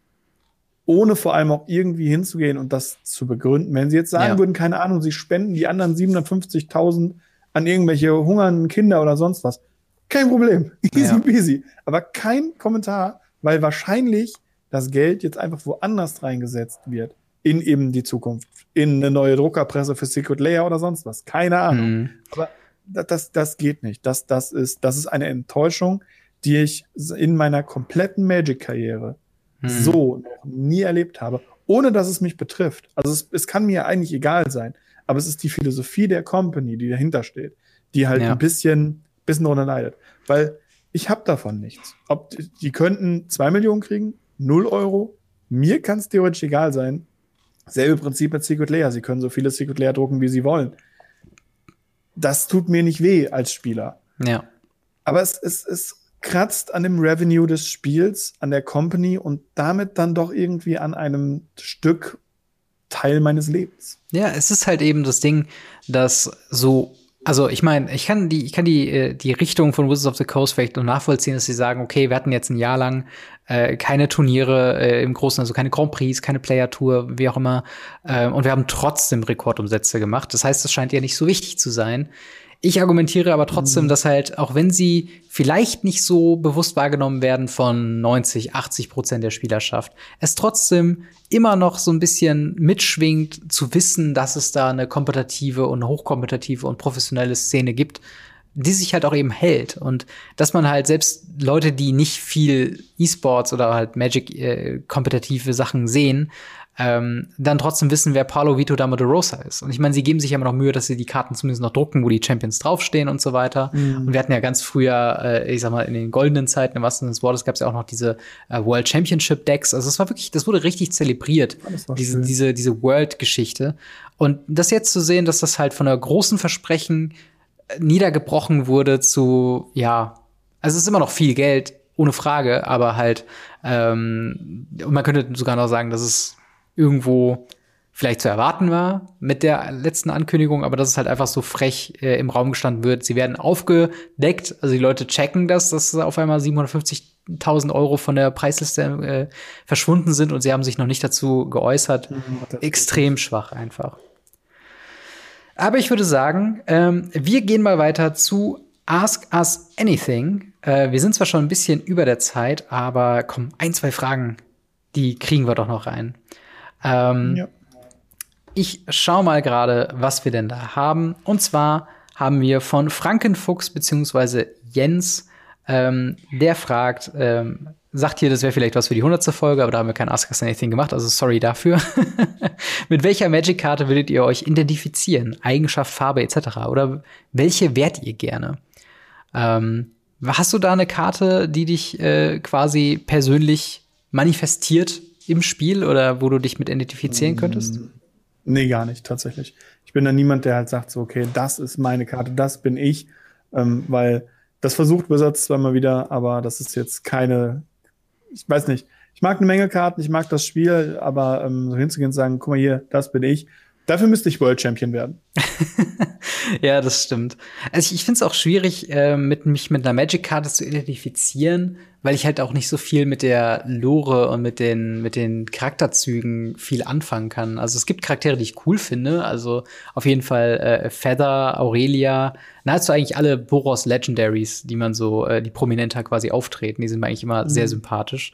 A: ohne vor allem auch irgendwie hinzugehen und das zu begründen. Wenn sie jetzt sagen
B: Ja.
A: würden, keine Ahnung, sie spenden die anderen 750.000 an irgendwelche hungernden Kinder oder sonst was. Kein Problem. Easy
B: Ja.
A: peasy. Aber kein Kommentar, weil wahrscheinlich das Geld jetzt einfach woanders reingesetzt wird. In eben die Zukunft. In eine neue Druckerpresse für Secret Layer oder sonst was. Keine Ahnung.
B: Mhm.
A: Aber das, das, geht nicht. Das, das, ist, das ist eine Enttäuschung, die ich in meiner kompletten Magic-Karriere
B: Mhm.
A: so noch nie erlebt habe, ohne dass es mich betrifft. Also es, es kann mir eigentlich egal sein, aber es ist die Philosophie der Company, die dahinter steht, die halt
B: Ja.
A: ein bisschen, bisschen darunter leidet. Weil ich habe davon nichts. Ob die, die könnten zwei Millionen kriegen, null Euro. Mir kann es theoretisch egal sein. Selbe Prinzip mit Secret Layer. Sie können so viele Secret Layer drucken, wie sie wollen. das tut mir nicht weh als Spieler.
B: Ja.
A: Aber es, es, es kratzt an dem Revenue des Spiels, an der Company und damit dann doch irgendwie an einem Stück Teil meines Lebens.
B: Ja, es ist halt eben das Ding, dass so also ich meine, ich kann die, ich kann die, äh, die Richtung von Wizards of the Coast vielleicht noch nachvollziehen, dass sie sagen, okay, wir hatten jetzt ein Jahr lang äh, keine Turniere äh, im Großen, also keine Grand Prix, keine Player Tour, wie auch immer, äh, und wir haben trotzdem Rekordumsätze gemacht. Das heißt, es scheint ja nicht so wichtig zu sein. Ich argumentiere aber trotzdem, mhm. dass halt, auch wenn sie vielleicht nicht so bewusst wahrgenommen werden von 90, 80 Prozent der Spielerschaft, es trotzdem immer noch so ein bisschen mitschwingt, zu wissen, dass es da eine kompetitive und hochkompetitive und professionelle Szene gibt, die sich halt auch eben hält. Und dass man halt selbst Leute, die nicht viel E-Sports oder halt Magic äh, kompetitive Sachen sehen, ähm, dann trotzdem wissen, wer Paulo Vito Dama de Rosa ist. Und ich meine, sie geben sich ja immer noch Mühe, dass sie die Karten zumindest noch drucken, wo die Champions draufstehen und so weiter. Mhm. Und wir hatten ja ganz früher, äh, ich sag mal, in den goldenen Zeiten, im wahrsten Sinne des Wortes, gab es ja auch noch diese äh, World Championship Decks. Also es war wirklich, das wurde richtig zelebriert, diese, diese, diese World-Geschichte. Und das jetzt zu sehen, dass das halt von einer großen Versprechen äh, niedergebrochen wurde zu, ja, also es ist immer noch viel Geld, ohne Frage, aber halt, ähm, man könnte sogar noch sagen, dass es irgendwo vielleicht zu erwarten war mit der letzten Ankündigung, aber dass es halt einfach so frech äh, im Raum gestanden wird. Sie werden aufgedeckt, also die Leute checken das, dass auf einmal 750.000 Euro von der Preisliste äh, verschwunden sind und sie haben sich noch nicht dazu geäußert. Mhm, Extrem schwach einfach. Aber ich würde sagen, ähm, wir gehen mal weiter zu Ask Us Anything. Äh, wir sind zwar schon ein bisschen über der Zeit, aber komm, ein, zwei Fragen, die kriegen wir doch noch rein. Ähm, ja. Ich schau mal gerade, was wir denn da haben. Und zwar haben wir von Frankenfuchs beziehungsweise Jens, ähm, der fragt, ähm, sagt hier, das wäre vielleicht was für die 100. Folge, aber da haben wir kein Ask Us Anything gemacht, also sorry dafür. Mit welcher Magic-Karte würdet ihr euch identifizieren? Eigenschaft, Farbe etc. Oder welche wärt ihr gerne? Ähm, hast du da eine Karte, die dich äh, quasi persönlich manifestiert im Spiel oder wo du dich mit identifizieren mm, könntest?
A: Nee, gar nicht, tatsächlich. Ich bin da niemand, der halt sagt so, okay, das ist meine Karte, das bin ich, ähm, weil das versucht Wizards zwar mal wieder, aber das ist jetzt keine, ich weiß nicht, ich mag eine Menge Karten, ich mag das Spiel, aber ähm, so hinzugehen und sagen, guck mal hier, das bin ich, Dafür müsste ich World Champion werden.
B: ja, das stimmt. Also ich, ich finde es auch schwierig, äh, mit mich mit einer Magic-Karte zu identifizieren, weil ich halt auch nicht so viel mit der Lore und mit den, mit den Charakterzügen viel anfangen kann. Also es gibt Charaktere, die ich cool finde. Also auf jeden Fall äh, Feather, Aurelia, nahezu eigentlich alle Boros Legendaries, die man so, äh, die prominenter quasi auftreten, die sind mir eigentlich immer mhm. sehr sympathisch.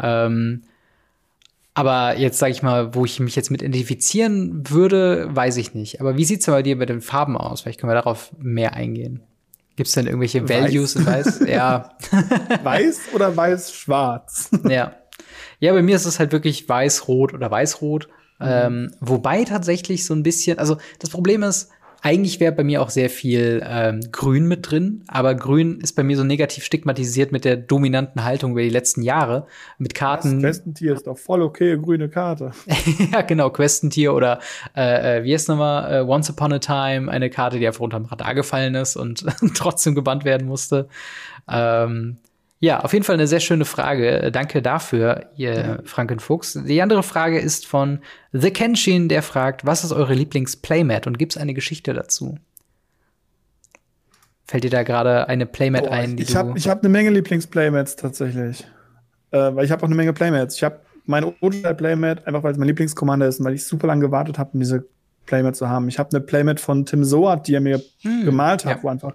B: Ähm, aber jetzt sage ich mal, wo ich mich jetzt mit identifizieren würde, weiß ich nicht. Aber wie sieht's denn bei dir mit den Farben aus? Vielleicht können wir darauf mehr eingehen. Gibt es denn irgendwelche weiß. Values in Weiß? ja.
A: Weiß oder weiß-schwarz?
B: ja. Ja, bei mir ist es halt wirklich weiß-rot oder weiß-rot. Mhm. Ähm, wobei tatsächlich so ein bisschen, also das Problem ist, eigentlich wäre bei mir auch sehr viel ähm, Grün mit drin, aber Grün ist bei mir so negativ stigmatisiert mit der dominanten Haltung über die letzten Jahre. Mit Karten.
A: Das Questentier ist doch voll okay, grüne Karte.
B: ja, genau, Questentier oder äh, äh, wie heißt nochmal, äh, Once Upon a Time, eine Karte, die einfach unterm Radar gefallen ist und trotzdem gebannt werden musste. Ähm, ja, auf jeden Fall eine sehr schöne Frage. Danke dafür, ihr ja. Frankenfuchs. Die andere Frage ist von The Kenshin, der fragt, was ist eure Lieblings-Playmat und gibt es eine Geschichte dazu? Fällt dir da gerade eine Playmat oh, ein,
A: die ich habe hab eine Menge Lieblings-Playmats tatsächlich. Äh, weil ich habe auch eine Menge Playmats. Ich habe meine Original Playmat, einfach weil es mein Lieblingskommander ist und weil ich super lange gewartet habe, um diese Playmat zu haben. Ich habe eine Playmat von Tim Soat, die er mir hm, gemalt hat, ja. wo einfach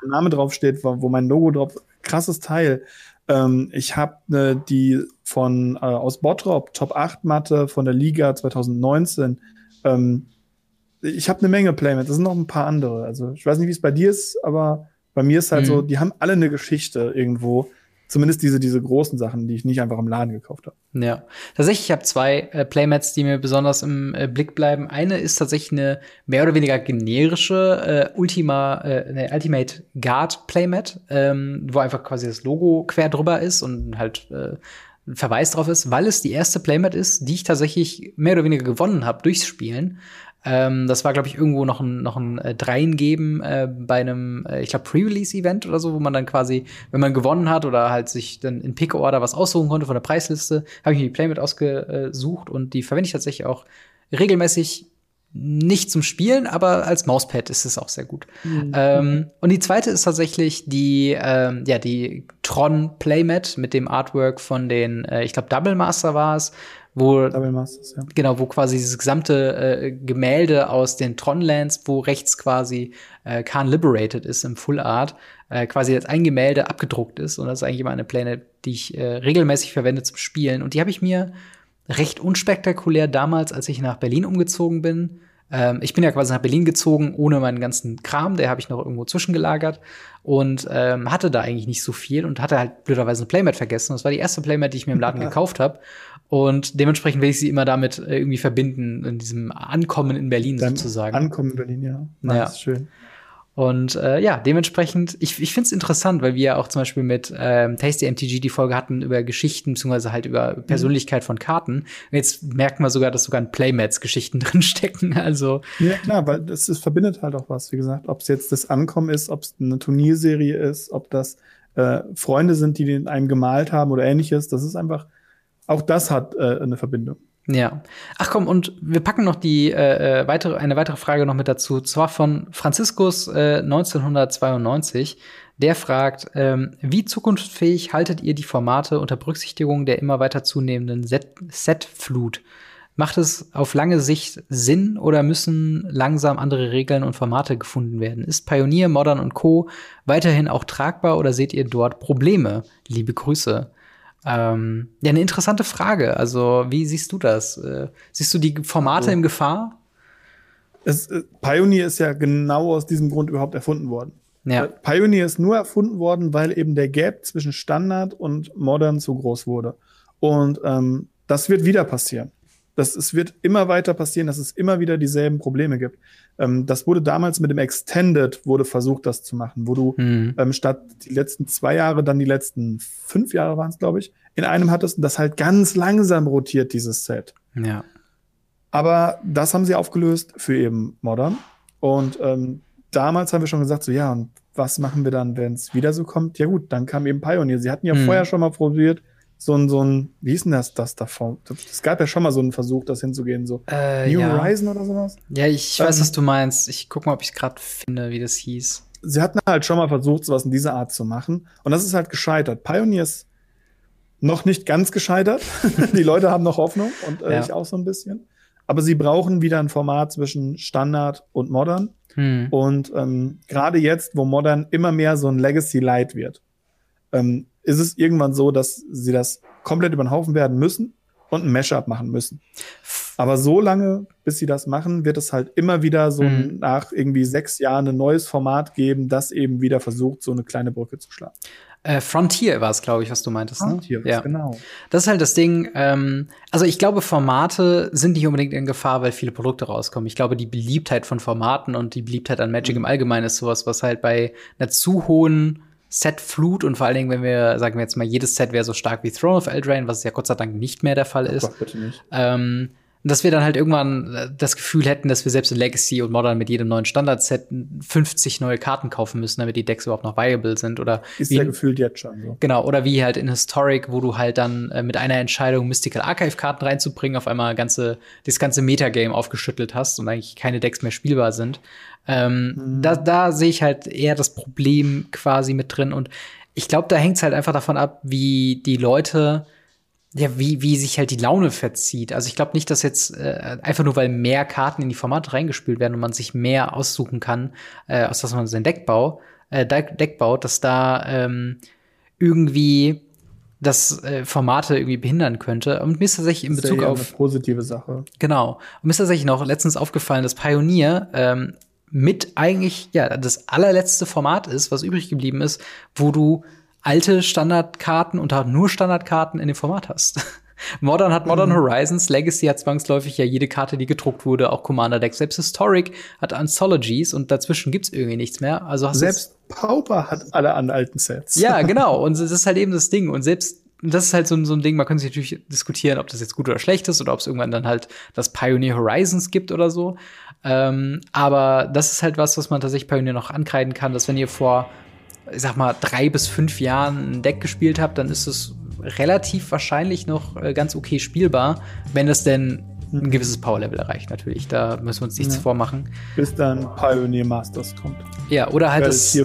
A: mein Name draufsteht, wo, wo mein Logo drauf krasses Teil. Ähm, ich habe ne, die von äh, aus Bottrop Top 8 Matte von der Liga 2019. Ähm, ich habe eine Menge Playmats, das sind noch ein paar andere. Also ich weiß nicht, wie es bei dir ist, aber bei mir ist halt mhm. so, die haben alle eine Geschichte irgendwo. Zumindest diese, diese großen Sachen, die ich nicht einfach im Laden gekauft habe.
B: Ja, tatsächlich, ich habe zwei äh, Playmats, die mir besonders im äh, Blick bleiben. Eine ist tatsächlich eine mehr oder weniger generische äh, Ultima, äh, eine Ultimate Guard Playmat, ähm, wo einfach quasi das Logo quer drüber ist und halt äh, ein Verweis drauf ist, weil es die erste Playmat ist, die ich tatsächlich mehr oder weniger gewonnen habe durchs Spielen. Ähm, das war, glaube ich, irgendwo noch ein, noch ein äh, Dreien geben äh, bei einem, äh, ich glaube, Pre-Release-Event oder so, wo man dann quasi, wenn man gewonnen hat oder halt sich dann in Pick-Order was aussuchen konnte von der Preisliste, habe ich mir die Playmat ausgesucht und die verwende ich tatsächlich auch regelmäßig nicht zum Spielen, aber als Mauspad ist es auch sehr gut. Mhm. Ähm, und die zweite ist tatsächlich die, ähm, ja, die Tron Playmat mit dem Artwork von den, äh, ich glaube, Double Master war es, wo Masters, ja. genau, wo quasi dieses gesamte äh, Gemälde aus den Tron-Lands, wo rechts quasi äh, Khan Liberated ist im Full Art, äh, quasi als ein Gemälde abgedruckt ist. Und das ist eigentlich immer eine Pläne, die ich äh, regelmäßig verwende zum Spielen. Und die habe ich mir recht unspektakulär damals, als ich nach Berlin umgezogen bin. Ähm, ich bin ja quasi nach Berlin gezogen, ohne meinen ganzen Kram, der habe ich noch irgendwo zwischengelagert und ähm, hatte da eigentlich nicht so viel und hatte halt blöderweise eine Playmat vergessen. Das war die erste Playmat, die ich mir im Laden gekauft habe. Und dementsprechend will ich sie immer damit äh, irgendwie verbinden, in diesem Ankommen in Berlin Dein sozusagen.
A: Ankommen in Berlin, ja.
B: Nice, ja. schön. Und äh, ja, dementsprechend, ich, ich finde es interessant, weil wir ja auch zum Beispiel mit ähm, Tasty MTG die Folge hatten über Geschichten, beziehungsweise halt über mhm. Persönlichkeit mhm. von Karten. Und jetzt merkt man sogar, dass sogar in Playmats-Geschichten drinstecken. Also.
A: Ja, klar, weil das, das verbindet halt auch was, wie gesagt. Ob es jetzt das Ankommen ist, ob es eine Turnierserie ist, ob das äh, Freunde sind, die den einem gemalt haben oder ähnliches. Das ist einfach, auch das hat äh, eine Verbindung.
B: Ja. Ach komm, und wir packen noch die äh, äh, weitere, eine weitere Frage noch mit dazu, zwar von Franziskus äh, 1992. Der fragt, ähm, wie zukunftsfähig haltet ihr die Formate unter Berücksichtigung der immer weiter zunehmenden Set-Flut? Macht es auf lange Sicht Sinn oder müssen langsam andere Regeln und Formate gefunden werden? Ist Pioneer, Modern und Co. weiterhin auch tragbar oder seht ihr dort Probleme? Liebe Grüße. Ähm, ja, eine interessante Frage. Also, wie siehst du das? Äh, siehst du die Formate also, in Gefahr?
A: Es, äh, Pioneer ist ja genau aus diesem Grund überhaupt erfunden worden. Ja. Pioneer ist nur erfunden worden, weil eben der Gap zwischen Standard und Modern zu groß wurde. Und ähm, das wird wieder passieren. Das, es wird immer weiter passieren, dass es immer wieder dieselben Probleme gibt. Ähm, das wurde damals mit dem Extended wurde versucht, das zu machen, wo du mhm. ähm, statt die letzten zwei Jahre dann die letzten fünf Jahre waren es, glaube ich, in einem hattest und das halt ganz langsam rotiert, dieses Set.
B: Ja.
A: Aber das haben sie aufgelöst für eben Modern. Und ähm, damals haben wir schon gesagt, so ja, und was machen wir dann, wenn es wieder so kommt? Ja gut, dann kam eben Pioneer. Sie hatten ja mhm. vorher schon mal probiert, so ein, so ein, wie hieß denn das, das davon? Es gab ja schon mal so einen Versuch, das hinzugehen, so
B: äh, New ja. Horizon oder sowas. Ja, ich ähm, weiß, was du meinst. Ich guck mal, ob ich gerade finde, wie das hieß.
A: Sie hatten halt schon mal versucht, sowas in dieser Art zu machen. Und das ist halt gescheitert. Pioneers noch nicht ganz gescheitert. Die Leute haben noch Hoffnung und äh, ja. ich auch so ein bisschen. Aber sie brauchen wieder ein Format zwischen Standard und Modern. Hm. Und ähm, gerade jetzt, wo Modern immer mehr so ein Legacy Light wird, ähm, ist es irgendwann so, dass sie das komplett über den Haufen werden müssen und ein Mashup machen müssen. Aber so lange, bis sie das machen, wird es halt immer wieder so mhm. nach irgendwie sechs Jahren ein neues Format geben, das eben wieder versucht, so eine kleine Brücke zu schlagen.
B: Äh, Frontier war es, glaube ich, was du meintest. Ne? Frontier,
A: ne? ja. genau.
B: Das ist halt das Ding. Ähm, also ich glaube, Formate sind nicht unbedingt in Gefahr, weil viele Produkte rauskommen. Ich glaube, die Beliebtheit von Formaten und die Beliebtheit an Magic mhm. im Allgemeinen ist sowas, was halt bei einer zu hohen Set-Flut und vor allen Dingen, wenn wir, sagen wir jetzt mal, jedes Set wäre so stark wie Throne of Eldraine, was ja Gott sei Dank nicht mehr der Fall ist. Gott, bitte nicht. Ähm, dass wir dann halt irgendwann äh, das Gefühl hätten, dass wir selbst in Legacy und Modern mit jedem neuen Standard-Set 50 neue Karten kaufen müssen, damit die Decks überhaupt noch viable sind. Oder
A: ist ja gefühlt jetzt schon so.
B: Genau, oder wie halt in Historic, wo du halt dann äh, mit einer Entscheidung Mystical Archive-Karten reinzubringen, auf einmal ganze, das ganze Metagame aufgeschüttelt hast und eigentlich keine Decks mehr spielbar sind. Ähm, mhm. Da, da sehe ich halt eher das Problem quasi mit drin. Und ich glaube, da hängt es halt einfach davon ab, wie die Leute ja, wie, wie sich halt die Laune verzieht. Also ich glaube nicht, dass jetzt äh, einfach nur, weil mehr Karten in die Formate reingespült werden und man sich mehr aussuchen kann, äh, aus dass man sein Deck, bau, äh, Deck baut, dass da ähm, irgendwie das äh, Formate irgendwie behindern könnte. Und mir ist tatsächlich in Bezug auf
A: eine positive Sache.
B: Genau. Und mir ist tatsächlich noch letztens aufgefallen, dass Pioneer ähm, mit eigentlich ja das allerletzte Format ist, was übrig geblieben ist, wo du alte Standardkarten und auch nur Standardkarten in dem Format hast. Modern hat Modern mhm. Horizons, Legacy hat zwangsläufig ja jede Karte, die gedruckt wurde, auch Commander Deck. Selbst Historic hat Anthologies und dazwischen gibt's irgendwie nichts mehr. Also hast
A: selbst Pauper hat alle an alten Sets.
B: Ja, genau. Und das ist halt eben das Ding. Und selbst das ist halt so, so ein Ding, man könnte sich natürlich diskutieren, ob das jetzt gut oder schlecht ist oder ob es irgendwann dann halt das Pioneer Horizons gibt oder so. Ähm, aber das ist halt was, was man tatsächlich Pioneer noch ankreiden kann, dass wenn ihr vor, ich sag mal, drei bis fünf Jahren ein Deck gespielt habt, dann ist es relativ wahrscheinlich noch äh, ganz okay spielbar, wenn es denn ein gewisses Power-Level erreicht, natürlich. Da müssen wir uns nichts ja. vormachen.
A: Bis dann Pioneer Masters kommt.
B: Ja, oder halt das,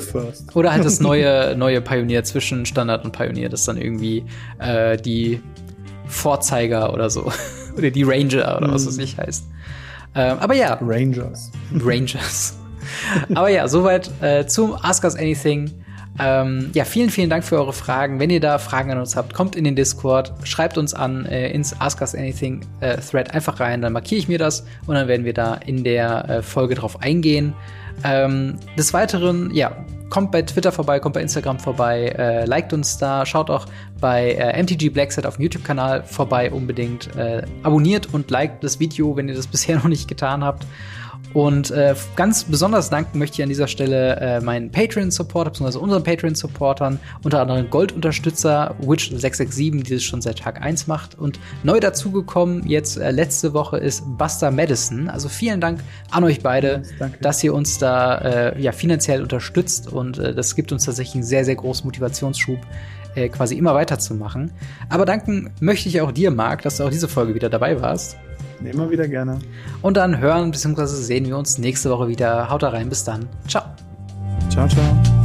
B: oder halt das neue, neue Pioneer zwischen Standard und Pioneer, das dann irgendwie äh, die Vorzeiger oder so. oder die Ranger oder mm. was es nicht heißt. Ähm, aber ja.
A: Rangers.
B: Rangers. aber ja, soweit äh, zum Ask Us Anything. Ähm, ja, vielen, vielen Dank für eure Fragen. Wenn ihr da Fragen an uns habt, kommt in den Discord, schreibt uns an äh, ins Ask Us Anything äh, Thread einfach rein, dann markiere ich mir das und dann werden wir da in der äh, Folge drauf eingehen. Ähm, des Weiteren, ja, kommt bei Twitter vorbei, kommt bei Instagram vorbei, äh, liked uns da, schaut auch bei äh, MTG Blackset auf dem YouTube-Kanal vorbei unbedingt, äh, abonniert und liked das Video, wenn ihr das bisher noch nicht getan habt. Und äh, ganz besonders danken möchte ich an dieser Stelle äh, meinen Patreon-Supporter, beziehungsweise unseren Patreon-Supportern, unter anderem Gold-Unterstützer Witch667, die das schon seit Tag 1 macht. Und neu dazugekommen, jetzt äh, letzte Woche, ist Buster Madison. Also vielen Dank an euch beide, yes, dass ihr uns da äh, ja, finanziell unterstützt. Und äh, das gibt uns tatsächlich einen sehr, sehr großen Motivationsschub, äh, quasi immer weiterzumachen. Aber danken möchte ich auch dir, Marc, dass du auch diese Folge wieder dabei warst.
A: Immer wieder gerne.
B: Und dann hören bzw. sehen wir uns nächste Woche wieder. Haut da rein, bis dann. Ciao.
A: Ciao, ciao.